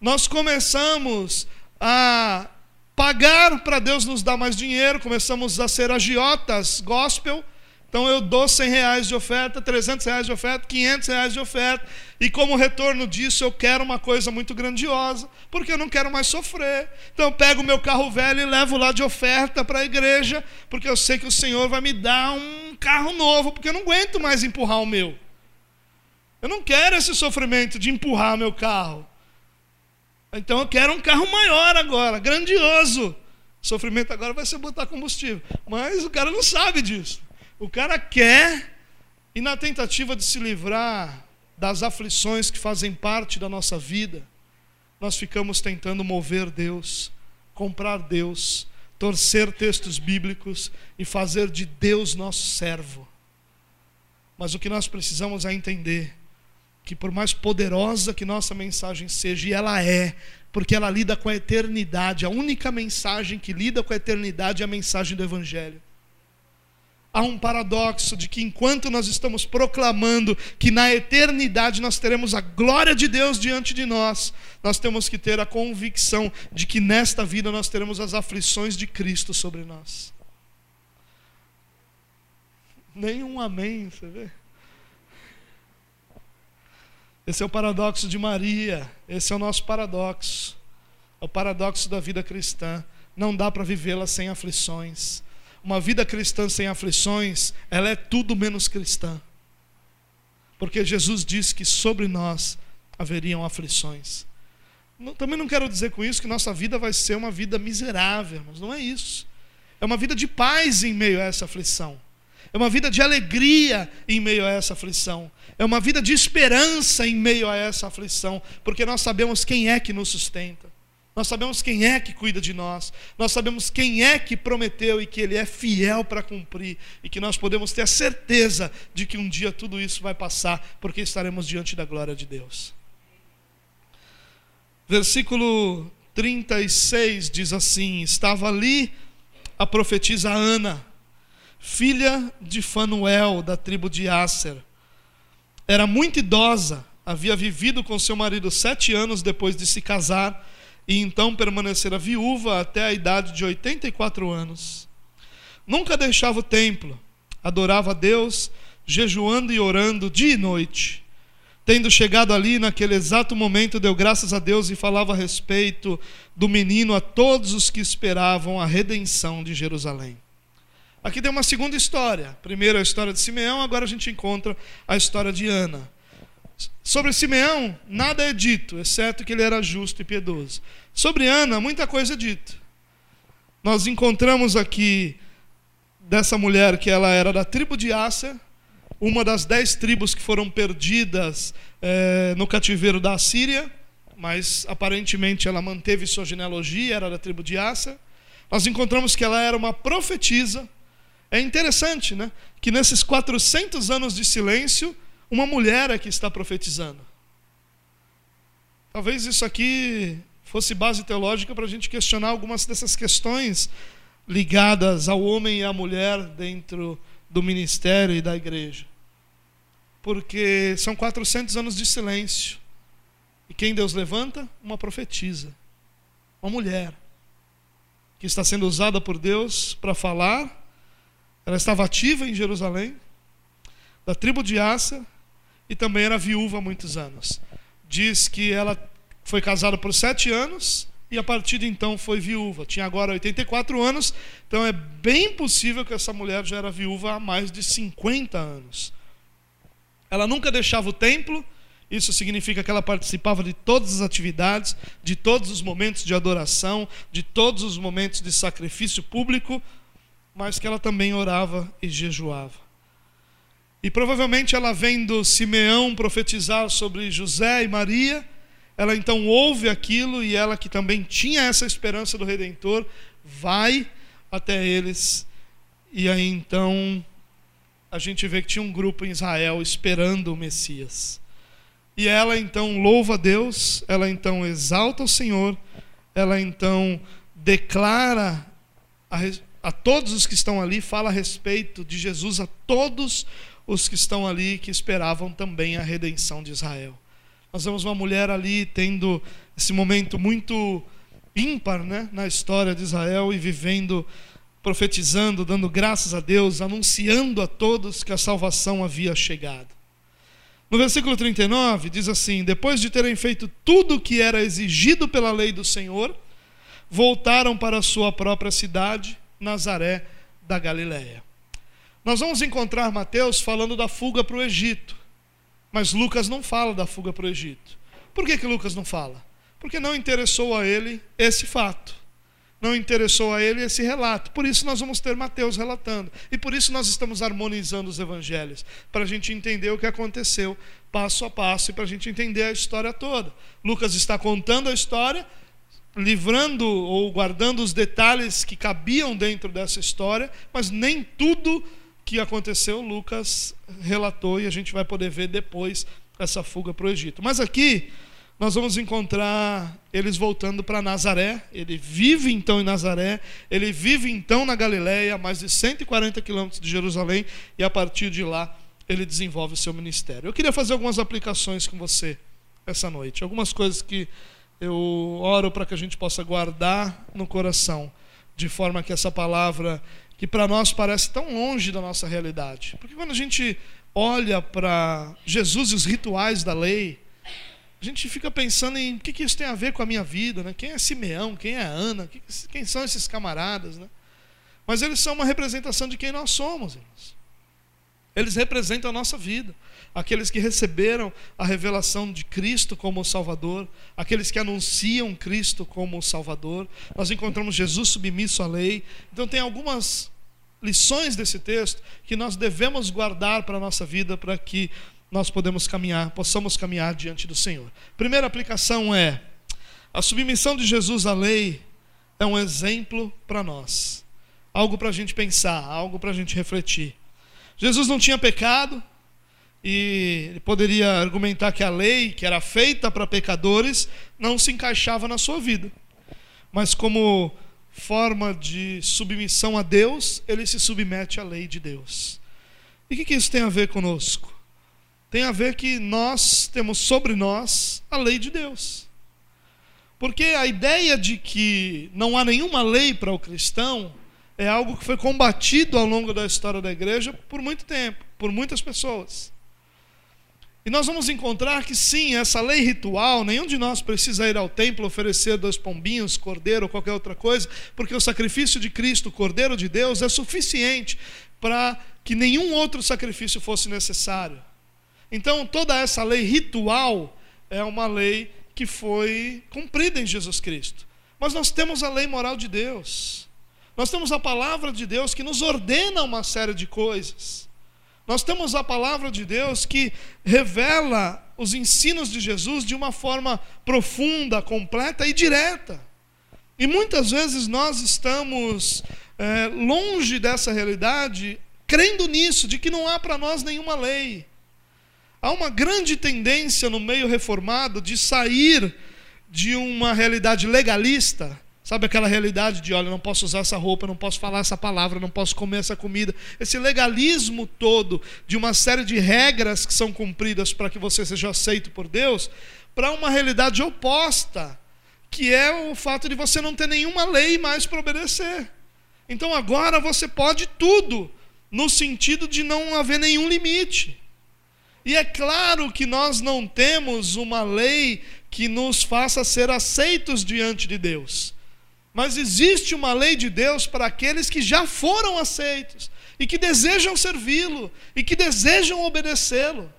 Nós começamos a pagar para Deus nos dar mais dinheiro, começamos a ser agiotas gospel então eu dou 100 reais de oferta, 300 reais de oferta, 500 reais de oferta, e como retorno disso eu quero uma coisa muito grandiosa, porque eu não quero mais sofrer. Então eu pego o meu carro velho e levo lá de oferta para a igreja, porque eu sei que o Senhor vai me dar um carro novo, porque eu não aguento mais empurrar o meu. Eu não quero esse sofrimento de empurrar meu carro. Então eu quero um carro maior agora, grandioso. O sofrimento agora vai ser botar combustível. Mas o cara não sabe disso. O cara quer, e na tentativa de se livrar das aflições que fazem parte da nossa vida, nós ficamos tentando mover Deus, comprar Deus, torcer textos bíblicos e fazer de Deus nosso servo. Mas o que nós precisamos é entender que, por mais poderosa que nossa mensagem seja, e ela é, porque ela lida com a eternidade, a única mensagem que lida com a eternidade é a mensagem do Evangelho há um paradoxo de que enquanto nós estamos proclamando que na eternidade nós teremos a glória de Deus diante de nós, nós temos que ter a convicção de que nesta vida nós teremos as aflições de Cristo sobre nós. Nenhum amém, você vê? Esse é o paradoxo de Maria, esse é o nosso paradoxo. É o paradoxo da vida cristã. Não dá para vivê-la sem aflições uma vida cristã sem aflições, ela é tudo menos cristã. Porque Jesus disse que sobre nós haveriam aflições. Também não quero dizer com isso que nossa vida vai ser uma vida miserável, mas não é isso. É uma vida de paz em meio a essa aflição. É uma vida de alegria em meio a essa aflição. É uma vida de esperança em meio a essa aflição, porque nós sabemos quem é que nos sustenta. Nós sabemos quem é que cuida de nós. Nós sabemos quem é que prometeu e que Ele é fiel para cumprir. E que nós podemos ter a certeza de que um dia tudo isso vai passar, porque estaremos diante da glória de Deus. Versículo 36 diz assim: Estava ali a profetisa Ana, filha de Fanuel, da tribo de Asser. Era muito idosa, havia vivido com seu marido sete anos depois de se casar e então permanecera viúva até a idade de 84 anos. Nunca deixava o templo, adorava a Deus, jejuando e orando dia e noite. Tendo chegado ali, naquele exato momento, deu graças a Deus e falava a respeito do menino a todos os que esperavam a redenção de Jerusalém. Aqui tem uma segunda história. Primeiro a história de Simeão, agora a gente encontra a história de Ana. Sobre Simeão, nada é dito, exceto que ele era justo e piedoso. Sobre Ana, muita coisa é dita. Nós encontramos aqui dessa mulher que ela era da tribo de Asser, uma das dez tribos que foram perdidas é, no cativeiro da Síria. mas aparentemente ela manteve sua genealogia, era da tribo de Assa. Nós encontramos que ela era uma profetisa. É interessante, né? Que nesses 400 anos de silêncio, uma mulher é que está profetizando. Talvez isso aqui fosse base teológica para a gente questionar algumas dessas questões ligadas ao homem e à mulher dentro do ministério e da igreja. Porque são 400 anos de silêncio. E quem Deus levanta? Uma profetisa. Uma mulher. Que está sendo usada por Deus para falar. Ela estava ativa em Jerusalém. Da tribo de Assa. E também era viúva há muitos anos. Diz que ela foi casada por sete anos e a partir de então foi viúva. Tinha agora 84 anos, então é bem possível que essa mulher já era viúva há mais de 50 anos. Ela nunca deixava o templo, isso significa que ela participava de todas as atividades, de todos os momentos de adoração, de todos os momentos de sacrifício público, mas que ela também orava e jejuava. E provavelmente ela vendo Simeão profetizar sobre José e Maria, ela então ouve aquilo e ela que também tinha essa esperança do redentor, vai até eles. E aí então a gente vê que tinha um grupo em Israel esperando o Messias. E ela então louva a Deus, ela então exalta o Senhor, ela então declara a, a todos os que estão ali, fala a respeito de Jesus a todos os que estão ali que esperavam também a redenção de Israel. Nós vemos uma mulher ali tendo esse momento muito ímpar né, na história de Israel e vivendo, profetizando, dando graças a Deus, anunciando a todos que a salvação havia chegado. No versículo 39 diz assim: Depois de terem feito tudo o que era exigido pela lei do Senhor, voltaram para sua própria cidade, Nazaré da Galiléia. Nós vamos encontrar Mateus falando da fuga para o Egito. Mas Lucas não fala da fuga para o Egito. Por que, que Lucas não fala? Porque não interessou a ele esse fato. Não interessou a ele esse relato. Por isso nós vamos ter Mateus relatando. E por isso nós estamos harmonizando os evangelhos. Para a gente entender o que aconteceu passo a passo e para a gente entender a história toda. Lucas está contando a história, livrando ou guardando os detalhes que cabiam dentro dessa história, mas nem tudo que aconteceu, Lucas relatou e a gente vai poder ver depois essa fuga para o Egito. Mas aqui nós vamos encontrar eles voltando para Nazaré. Ele vive então em Nazaré, ele vive então na Galiléia, a mais de 140 quilômetros de Jerusalém, e a partir de lá ele desenvolve o seu ministério. Eu queria fazer algumas aplicações com você essa noite, algumas coisas que eu oro para que a gente possa guardar no coração, de forma que essa palavra que para nós parece tão longe da nossa realidade. Porque quando a gente olha para Jesus e os rituais da lei, a gente fica pensando em o que, que isso tem a ver com a minha vida, né? Quem é Simeão? Quem é Ana? Quem são esses camaradas, né? Mas eles são uma representação de quem nós somos, irmãos. Eles representam a nossa vida. Aqueles que receberam a revelação de Cristo como Salvador, aqueles que anunciam Cristo como Salvador. Nós encontramos Jesus submisso à lei. Então, tem algumas lições desse texto que nós devemos guardar para a nossa vida para que nós podemos caminhar, possamos caminhar diante do Senhor. Primeira aplicação é: a submissão de Jesus à lei é um exemplo para nós, algo para a gente pensar, algo para a gente refletir. Jesus não tinha pecado e ele poderia argumentar que a lei, que era feita para pecadores, não se encaixava na sua vida. Mas como forma de submissão a Deus, ele se submete à lei de Deus. E o que, que isso tem a ver conosco? Tem a ver que nós temos sobre nós a lei de Deus. Porque a ideia de que não há nenhuma lei para o cristão é algo que foi combatido ao longo da história da igreja por muito tempo, por muitas pessoas. E nós vamos encontrar que sim, essa lei ritual, nenhum de nós precisa ir ao templo oferecer dois pombinhos, cordeiro ou qualquer outra coisa, porque o sacrifício de Cristo, o cordeiro de Deus, é suficiente para que nenhum outro sacrifício fosse necessário. Então, toda essa lei ritual é uma lei que foi cumprida em Jesus Cristo. Mas nós temos a lei moral de Deus. Nós temos a palavra de Deus que nos ordena uma série de coisas. Nós temos a palavra de Deus que revela os ensinos de Jesus de uma forma profunda, completa e direta. E muitas vezes nós estamos é, longe dessa realidade, crendo nisso, de que não há para nós nenhuma lei. Há uma grande tendência no meio reformado de sair de uma realidade legalista Sabe aquela realidade de, olha, não posso usar essa roupa, não posso falar essa palavra, não posso comer essa comida. Esse legalismo todo de uma série de regras que são cumpridas para que você seja aceito por Deus, para uma realidade oposta, que é o fato de você não ter nenhuma lei mais para obedecer. Então agora você pode tudo, no sentido de não haver nenhum limite. E é claro que nós não temos uma lei que nos faça ser aceitos diante de Deus. Mas existe uma lei de Deus para aqueles que já foram aceitos e que desejam servi-lo e que desejam obedecê-lo.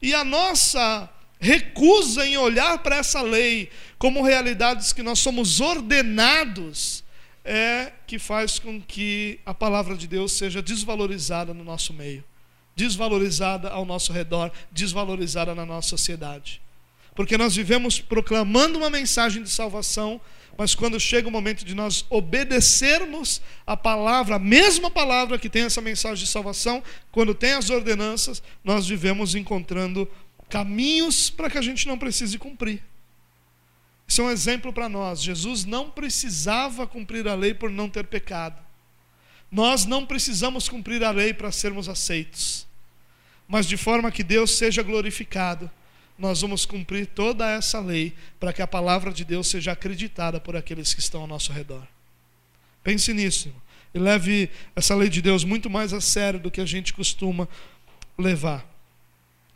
E a nossa recusa em olhar para essa lei como realidades que nós somos ordenados é que faz com que a palavra de Deus seja desvalorizada no nosso meio, desvalorizada ao nosso redor, desvalorizada na nossa sociedade. Porque nós vivemos proclamando uma mensagem de salvação mas quando chega o momento de nós obedecermos a palavra, a mesma palavra que tem essa mensagem de salvação, quando tem as ordenanças, nós vivemos encontrando caminhos para que a gente não precise cumprir. Isso é um exemplo para nós. Jesus não precisava cumprir a lei por não ter pecado. Nós não precisamos cumprir a lei para sermos aceitos. Mas de forma que Deus seja glorificado, nós vamos cumprir toda essa lei para que a palavra de Deus seja acreditada por aqueles que estão ao nosso redor. Pense nisso e leve essa lei de Deus muito mais a sério do que a gente costuma levar.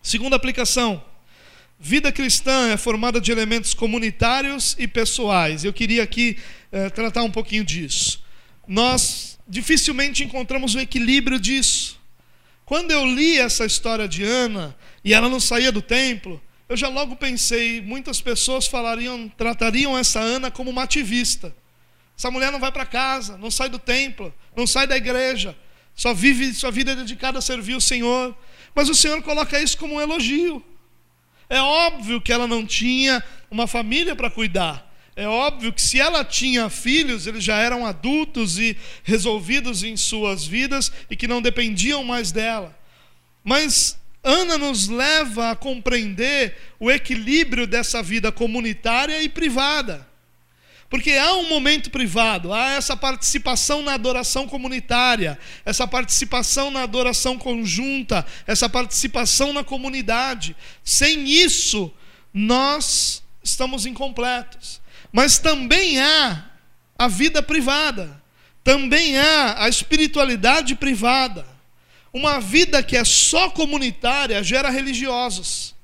Segunda aplicação: vida cristã é formada de elementos comunitários e pessoais. Eu queria aqui eh, tratar um pouquinho disso. Nós dificilmente encontramos o equilíbrio disso. Quando eu li essa história de Ana e ela não saía do templo, eu já logo pensei, muitas pessoas falariam, tratariam essa Ana como uma ativista. Essa mulher não vai para casa, não sai do templo, não sai da igreja, só vive sua vida dedicada a servir o Senhor. Mas o Senhor coloca isso como um elogio. É óbvio que ela não tinha uma família para cuidar. É óbvio que se ela tinha filhos, eles já eram adultos e resolvidos em suas vidas e que não dependiam mais dela. Mas Ana nos leva a compreender o equilíbrio dessa vida comunitária e privada. Porque há um momento privado, há essa participação na adoração comunitária, essa participação na adoração conjunta, essa participação na comunidade. Sem isso, nós estamos incompletos. Mas também há a vida privada, também há a espiritualidade privada. Uma vida que é só comunitária gera religiosos.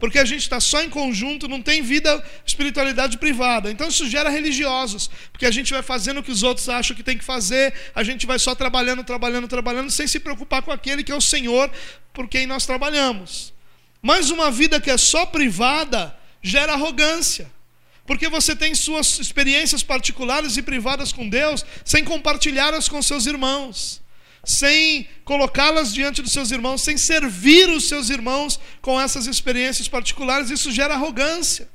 Porque a gente está só em conjunto, não tem vida, espiritualidade privada. Então isso gera religiosos. Porque a gente vai fazendo o que os outros acham que tem que fazer, a gente vai só trabalhando, trabalhando, trabalhando, sem se preocupar com aquele que é o Senhor por quem nós trabalhamos. Mas uma vida que é só privada gera arrogância. Porque você tem suas experiências particulares e privadas com Deus sem compartilhá-las com seus irmãos sem colocá-las diante dos seus irmãos, sem servir os seus irmãos com essas experiências particulares, isso gera arrogância.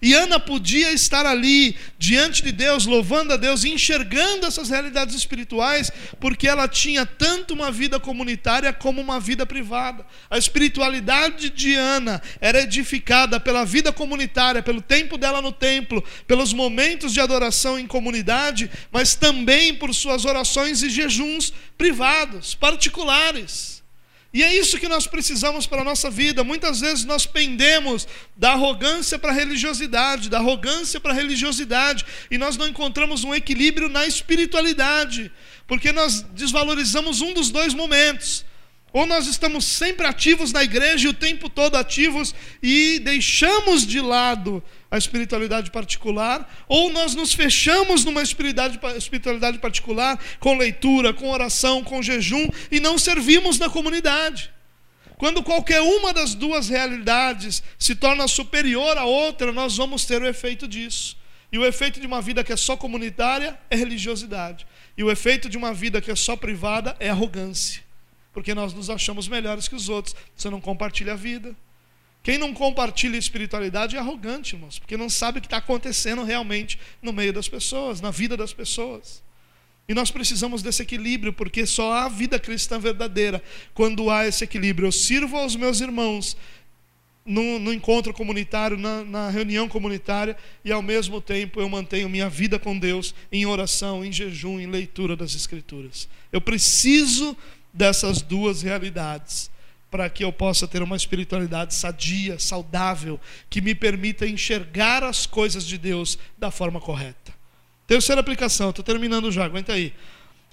E Ana podia estar ali, diante de Deus, louvando a Deus, enxergando essas realidades espirituais, porque ela tinha tanto uma vida comunitária como uma vida privada. A espiritualidade de Ana era edificada pela vida comunitária, pelo tempo dela no templo, pelos momentos de adoração em comunidade, mas também por suas orações e jejuns privados, particulares. E é isso que nós precisamos para a nossa vida. Muitas vezes nós pendemos da arrogância para a religiosidade, da arrogância para a religiosidade, e nós não encontramos um equilíbrio na espiritualidade, porque nós desvalorizamos um dos dois momentos. Ou nós estamos sempre ativos na igreja o tempo todo ativos e deixamos de lado a espiritualidade particular, ou nós nos fechamos numa espiritualidade particular com leitura, com oração, com jejum e não servimos na comunidade. Quando qualquer uma das duas realidades se torna superior à outra, nós vamos ter o efeito disso. E o efeito de uma vida que é só comunitária é religiosidade. E o efeito de uma vida que é só privada é arrogância. porque nós nos achamos melhores que os outros. Você não compartilha a vida. Quem não compartilha espiritualidade é arrogante, irmãos, porque não sabe o que está acontecendo realmente no meio das pessoas, na vida das pessoas. E nós precisamos desse equilíbrio, porque só há vida cristã verdadeira quando há esse equilíbrio. Eu sirvo aos meus irmãos no, no encontro comunitário, na, na, reunião comunitária, e ao mesmo tempo eu mantenho minha vida com Deus em oração, em jejum, em leitura das Escrituras. Eu preciso dessas duas realidades para que eu possa ter uma espiritualidade sadia, saudável, que me permita enxergar as coisas de Deus da forma correta. Terceira aplicação, estou terminando já, aguenta aí.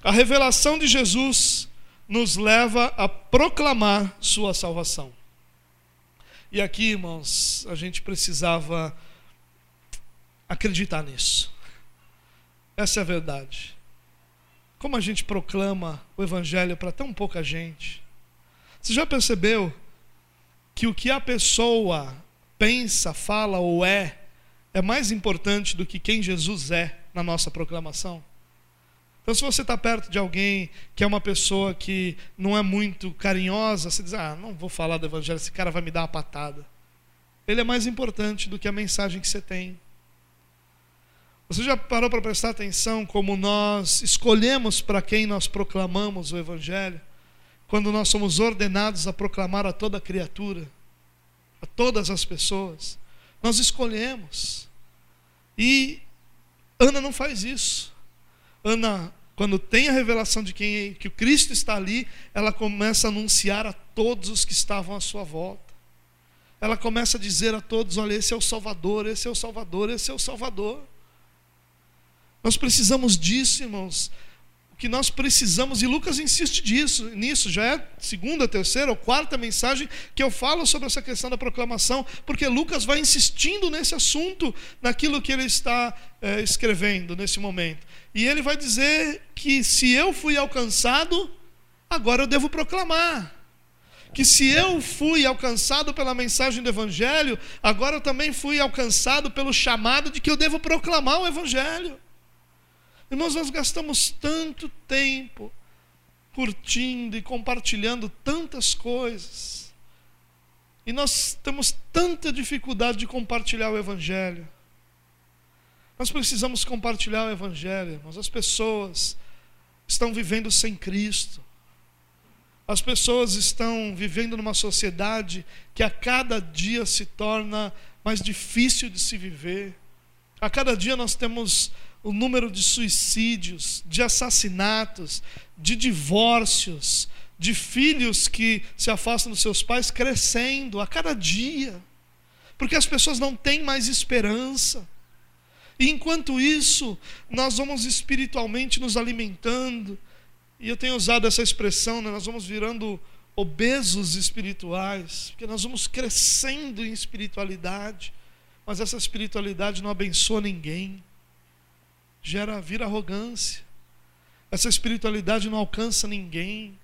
A revelação de Jesus nos leva a proclamar Sua salvação. E aqui, irmãos, a gente precisava acreditar nisso. Essa é a verdade. Como a gente proclama o Evangelho para tão pouca gente? Você já percebeu que o que a pessoa pensa, fala ou é, é mais importante do que quem Jesus é? na nossa proclamação. Então, se você está perto de alguém que é uma pessoa que não é muito carinhosa, você diz: Ah, não vou falar do Evangelho, esse cara vai me dar uma patada. Ele é mais importante do que a mensagem que você tem. Você já parou para prestar atenção como nós escolhemos para quem nós proclamamos o Evangelho? Quando nós somos ordenados a proclamar a toda criatura, a todas as pessoas, nós escolhemos. E Ana não faz isso. Ana, quando tem a revelação de quem que o Cristo está ali, ela começa a anunciar a todos os que estavam à sua volta. Ela começa a dizer a todos: olha, esse é o Salvador, esse é o Salvador, esse é o Salvador. Nós precisamos disso, irmãos que nós precisamos, e Lucas insiste disso, nisso, já é segunda, terceira ou quarta mensagem que eu falo sobre essa questão da proclamação, porque Lucas vai insistindo nesse assunto, naquilo que ele está é, escrevendo nesse momento. E ele vai dizer que se eu fui alcançado, agora eu devo proclamar. Que se eu fui alcançado pela mensagem do Evangelho, agora eu também fui alcançado pelo chamado de que eu devo proclamar o Evangelho. Irmãos, nós gastamos tanto tempo curtindo e compartilhando tantas coisas. E nós temos tanta dificuldade de compartilhar o Evangelho. Nós precisamos compartilhar o Evangelho, irmãos. As pessoas estão vivendo sem Cristo. As pessoas estão vivendo numa sociedade que a cada dia se torna mais difícil de se viver. A cada dia nós temos o número de suicídios, de assassinatos, de divórcios, de filhos que se afastam dos seus pais crescendo a cada dia, porque as pessoas não têm mais esperança. E enquanto isso, nós vamos espiritualmente nos alimentando, e eu tenho usado essa expressão, né? nós vamos virando obesos espirituais, porque nós vamos crescendo em espiritualidade, mas essa espiritualidade não abençoa ninguém gera vira arrogância. Essa espiritualidade não alcança ninguém.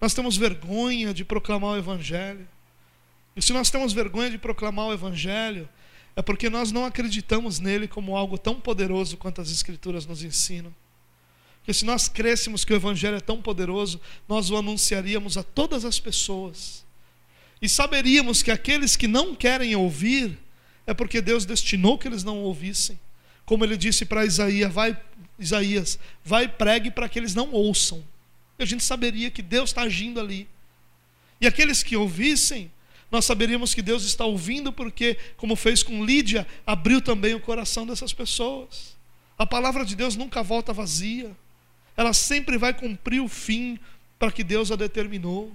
Nós temos vergonha de proclamar o evangelho. E se nós temos vergonha de proclamar o evangelho, é porque nós não acreditamos nele como algo tão poderoso quanto as escrituras nos ensinam. Porque se nós crêssemos que o evangelho é tão poderoso, nós o anunciaríamos a todas as pessoas. E saberíamos que aqueles que não querem ouvir é porque Deus destinou que eles não ouvissem como ele disse para Isaías, vai, Isaías, vai pregue para que eles não ouçam. E a gente saberia que Deus está agindo ali. E aqueles que ouvissem, nós saberíamos que Deus está ouvindo, porque, como fez com Lídia, abriu também o coração dessas pessoas. A palavra de Deus nunca volta vazia, ela sempre vai cumprir o fim para que Deus a determinou.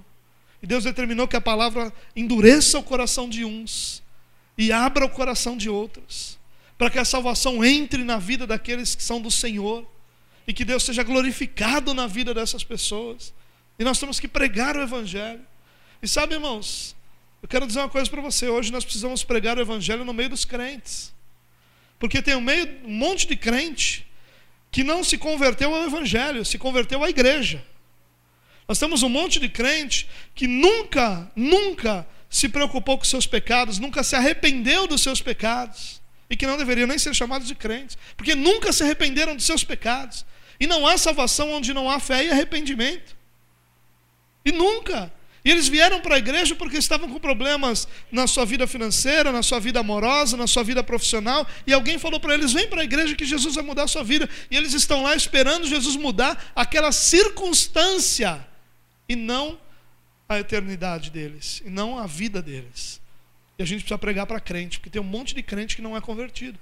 E Deus determinou que a palavra endureça o coração de uns e abra o coração de outros para que a salvação entre na vida daqueles que são do Senhor e que Deus seja glorificado na vida dessas pessoas. E nós temos que pregar o Evangelho. E sabe, irmãos, eu quero dizer uma coisa para você: hoje nós precisamos pregar o Evangelho no meio dos crentes, porque tem um, meio, um monte de crente que não se converteu ao Evangelho, se converteu à igreja. Nós temos um monte de crente que nunca, nunca se preocupou com seus pecados, nunca se arrependeu dos seus pecados e que não deveriam nem ser chamados de crentes, porque nunca se arrependeram de seus pecados. E não há salvação onde não há fé e arrependimento. E nunca. E eles vieram para a igreja porque estavam com problemas na sua vida financeira, na sua vida amorosa, na sua vida profissional. E alguém falou para eles: vem para a igreja que Jesus vai mudar a sua vida. E eles estão lá esperando Jesus mudar aquela circunstância e não a eternidade deles, e não a vida deles. E a gente precisa pregar para crente, porque tem um monte de crente que não é convertido.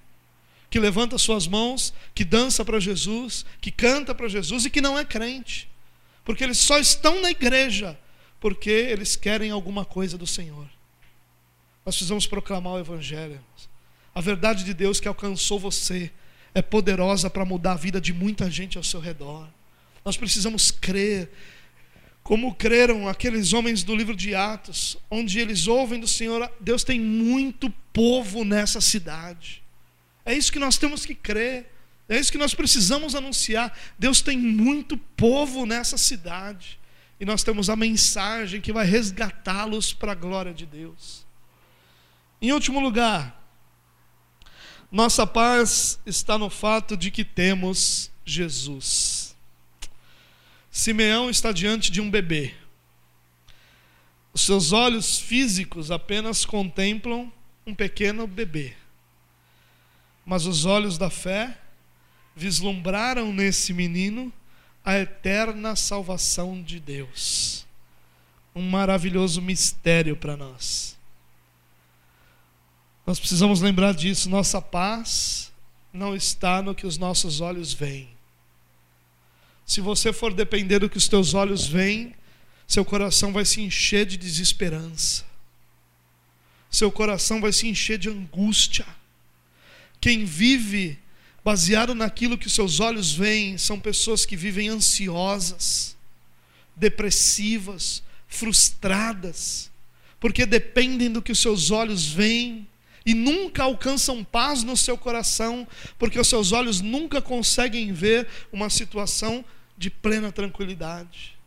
Que levanta suas mãos, que dança para Jesus, que canta para Jesus e que não é crente. Porque eles só estão na igreja porque eles querem alguma coisa do Senhor. Nós precisamos proclamar o Evangelho. A verdade de Deus que alcançou você é poderosa para mudar a vida de muita gente ao seu redor. Nós precisamos crer, como creram aqueles homens do livro de Atos, onde eles ouvem do Senhor: Deus tem muito povo nessa cidade. É isso que nós temos que crer, é isso que nós precisamos anunciar. Deus tem muito povo nessa cidade e nós temos a mensagem que vai resgatá-los para a glória de Deus. Em último lugar, nossa paz está no fato de que temos Jesus. Simeão está diante de um bebê. Os seus olhos físicos apenas contemplam um pequeno bebê. Mas os olhos da fé vislumbraram nesse menino a eterna salvação de Deus. Um maravilhoso mistério para nós. Nós precisamos lembrar disso. Nossa paz não está no que os nossos olhos veem. Se você for depender do que os teus olhos veem, seu coração vai se encher de desesperança. Seu coração vai se encher de angústia. Quem vive baseado naquilo que seus olhos veem, são pessoas que vivem ansiosas, depressivas, frustradas, porque dependem do que os seus olhos veem e nunca alcançam paz no seu coração, porque os seus olhos nunca conseguem ver uma situação de plena tranquilidade.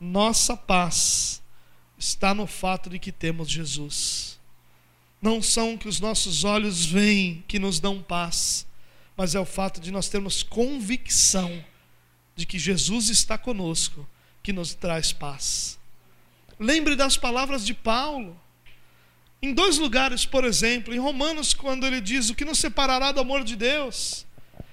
Nossa paz está no fato de que temos Jesus. Não são que os nossos olhos veem que nos dão paz, mas é o fato de nós termos convicção de que Jesus está conosco que nos traz paz. Lembre das palavras de Paulo. Em dois lugares, por exemplo, em Romanos, quando ele diz o que nos separará do amor de Deus,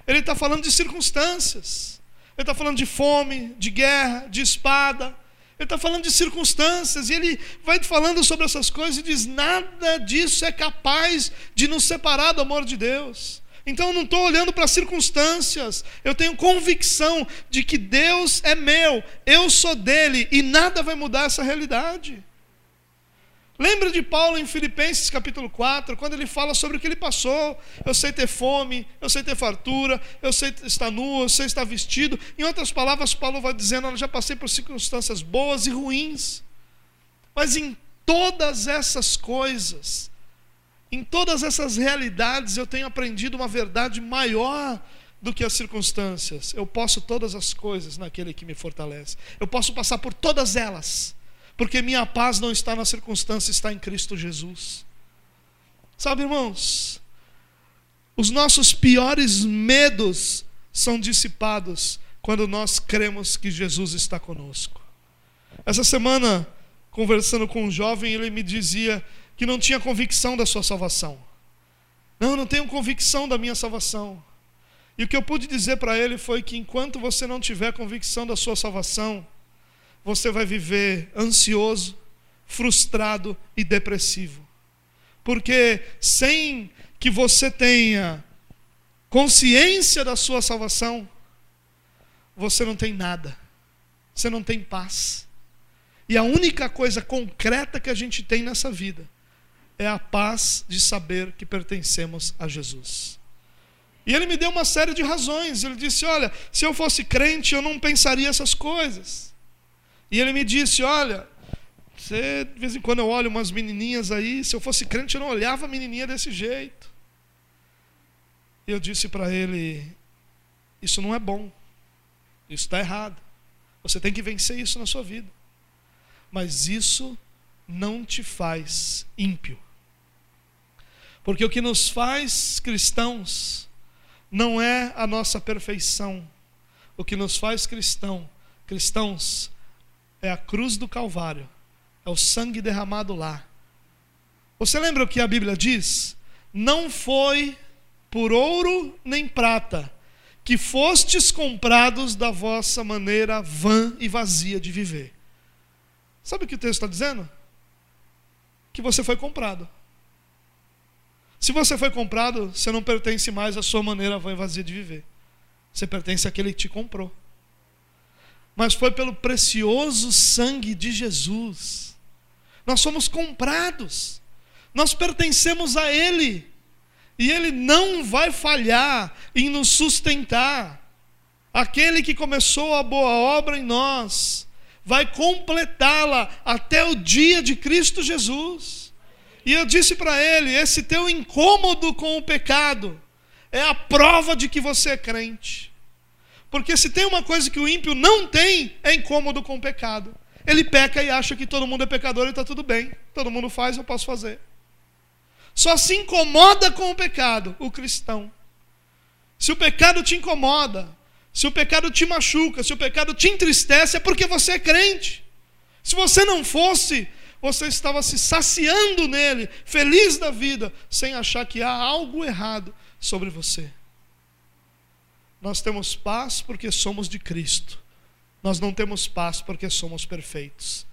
ele está falando de circunstâncias. Ele está falando de fome, de guerra, de espada. Ele está falando de circunstâncias. E ele vai falando sobre essas coisas e diz: nada disso é capaz de nos separar do amor de Deus. Então eu não estou olhando para circunstâncias, eu tenho convicção de que Deus é meu, eu sou dele e nada vai mudar essa realidade. Lembra de Paulo em Filipenses capítulo 4, quando ele fala sobre o que ele passou. Eu sei ter fome, eu sei ter fartura, eu sei estar nu, eu sei estar vestido. Em outras palavras, Paulo vai dizendo: Eu já passei por circunstâncias boas e ruins. Mas em todas essas coisas, em todas essas realidades eu tenho aprendido uma verdade maior do que as circunstâncias. Eu posso todas as coisas naquele que me fortalece. Eu posso passar por todas elas, porque minha paz não está na circunstância, está em Cristo Jesus. Sabe, irmãos, os nossos piores medos são dissipados quando nós cremos que Jesus está conosco. Essa semana, conversando com um jovem, ele me dizia que não tinha convicção da sua salvação. Não, não tenho convicção da minha salvação. E o que eu pude dizer para ele foi que enquanto você não tiver convicção da sua salvação, você vai viver ansioso, frustrado e depressivo. Porque sem que você tenha consciência da sua salvação, você não tem nada. Você não tem paz. E a única coisa concreta que a gente tem nessa vida é a paz de saber que pertencemos a Jesus. E ele me deu uma série de razões. Ele disse: Olha, se eu fosse crente, eu não pensaria essas coisas. E ele me disse: Olha, você, de vez em quando eu olho umas menininhas aí, se eu fosse crente, eu não olhava a menininha desse jeito. E eu disse para ele: Isso não é bom. Isso está errado. Você tem que vencer isso na sua vida. Mas isso não te faz ímpio. Porque o que nos faz cristãos não é a nossa perfeição. O que nos faz cristão, cristãos é a cruz do Calvário, é o sangue derramado lá. Você lembra o que a Bíblia diz? Não foi por ouro nem prata que fostes comprados da vossa maneira vã e vazia de viver. Sabe o que o texto está dizendo? Que você foi comprado. Se você foi comprado, você não pertence mais à sua maneira vã e vazia de viver. Você pertence àquele que te comprou. Mas foi pelo precioso sangue de Jesus. Nós somos comprados. Nós pertencemos a Ele. E Ele não vai falhar em nos sustentar. Aquele que começou a boa obra em nós, vai completá-la até o dia de Cristo Jesus. E eu disse para ele: esse teu incômodo com o pecado é a prova de que você é crente. Porque se tem uma coisa que o ímpio não tem, é incômodo com o pecado. Ele peca e acha que todo mundo é pecador e está tudo bem. Todo mundo faz, eu posso fazer. Só se incomoda com o pecado o cristão. Se o pecado te incomoda, se o pecado te machuca, se o pecado te entristece, é porque você é crente. Se você não fosse, você estava se saciando nele, feliz da vida, sem achar que há algo errado sobre você. Nós temos paz porque somos de Cristo. Nós não temos paz porque somos perfeitos.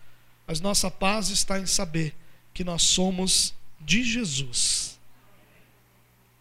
Mas nossa paz está em saber que nós somos de Jesus.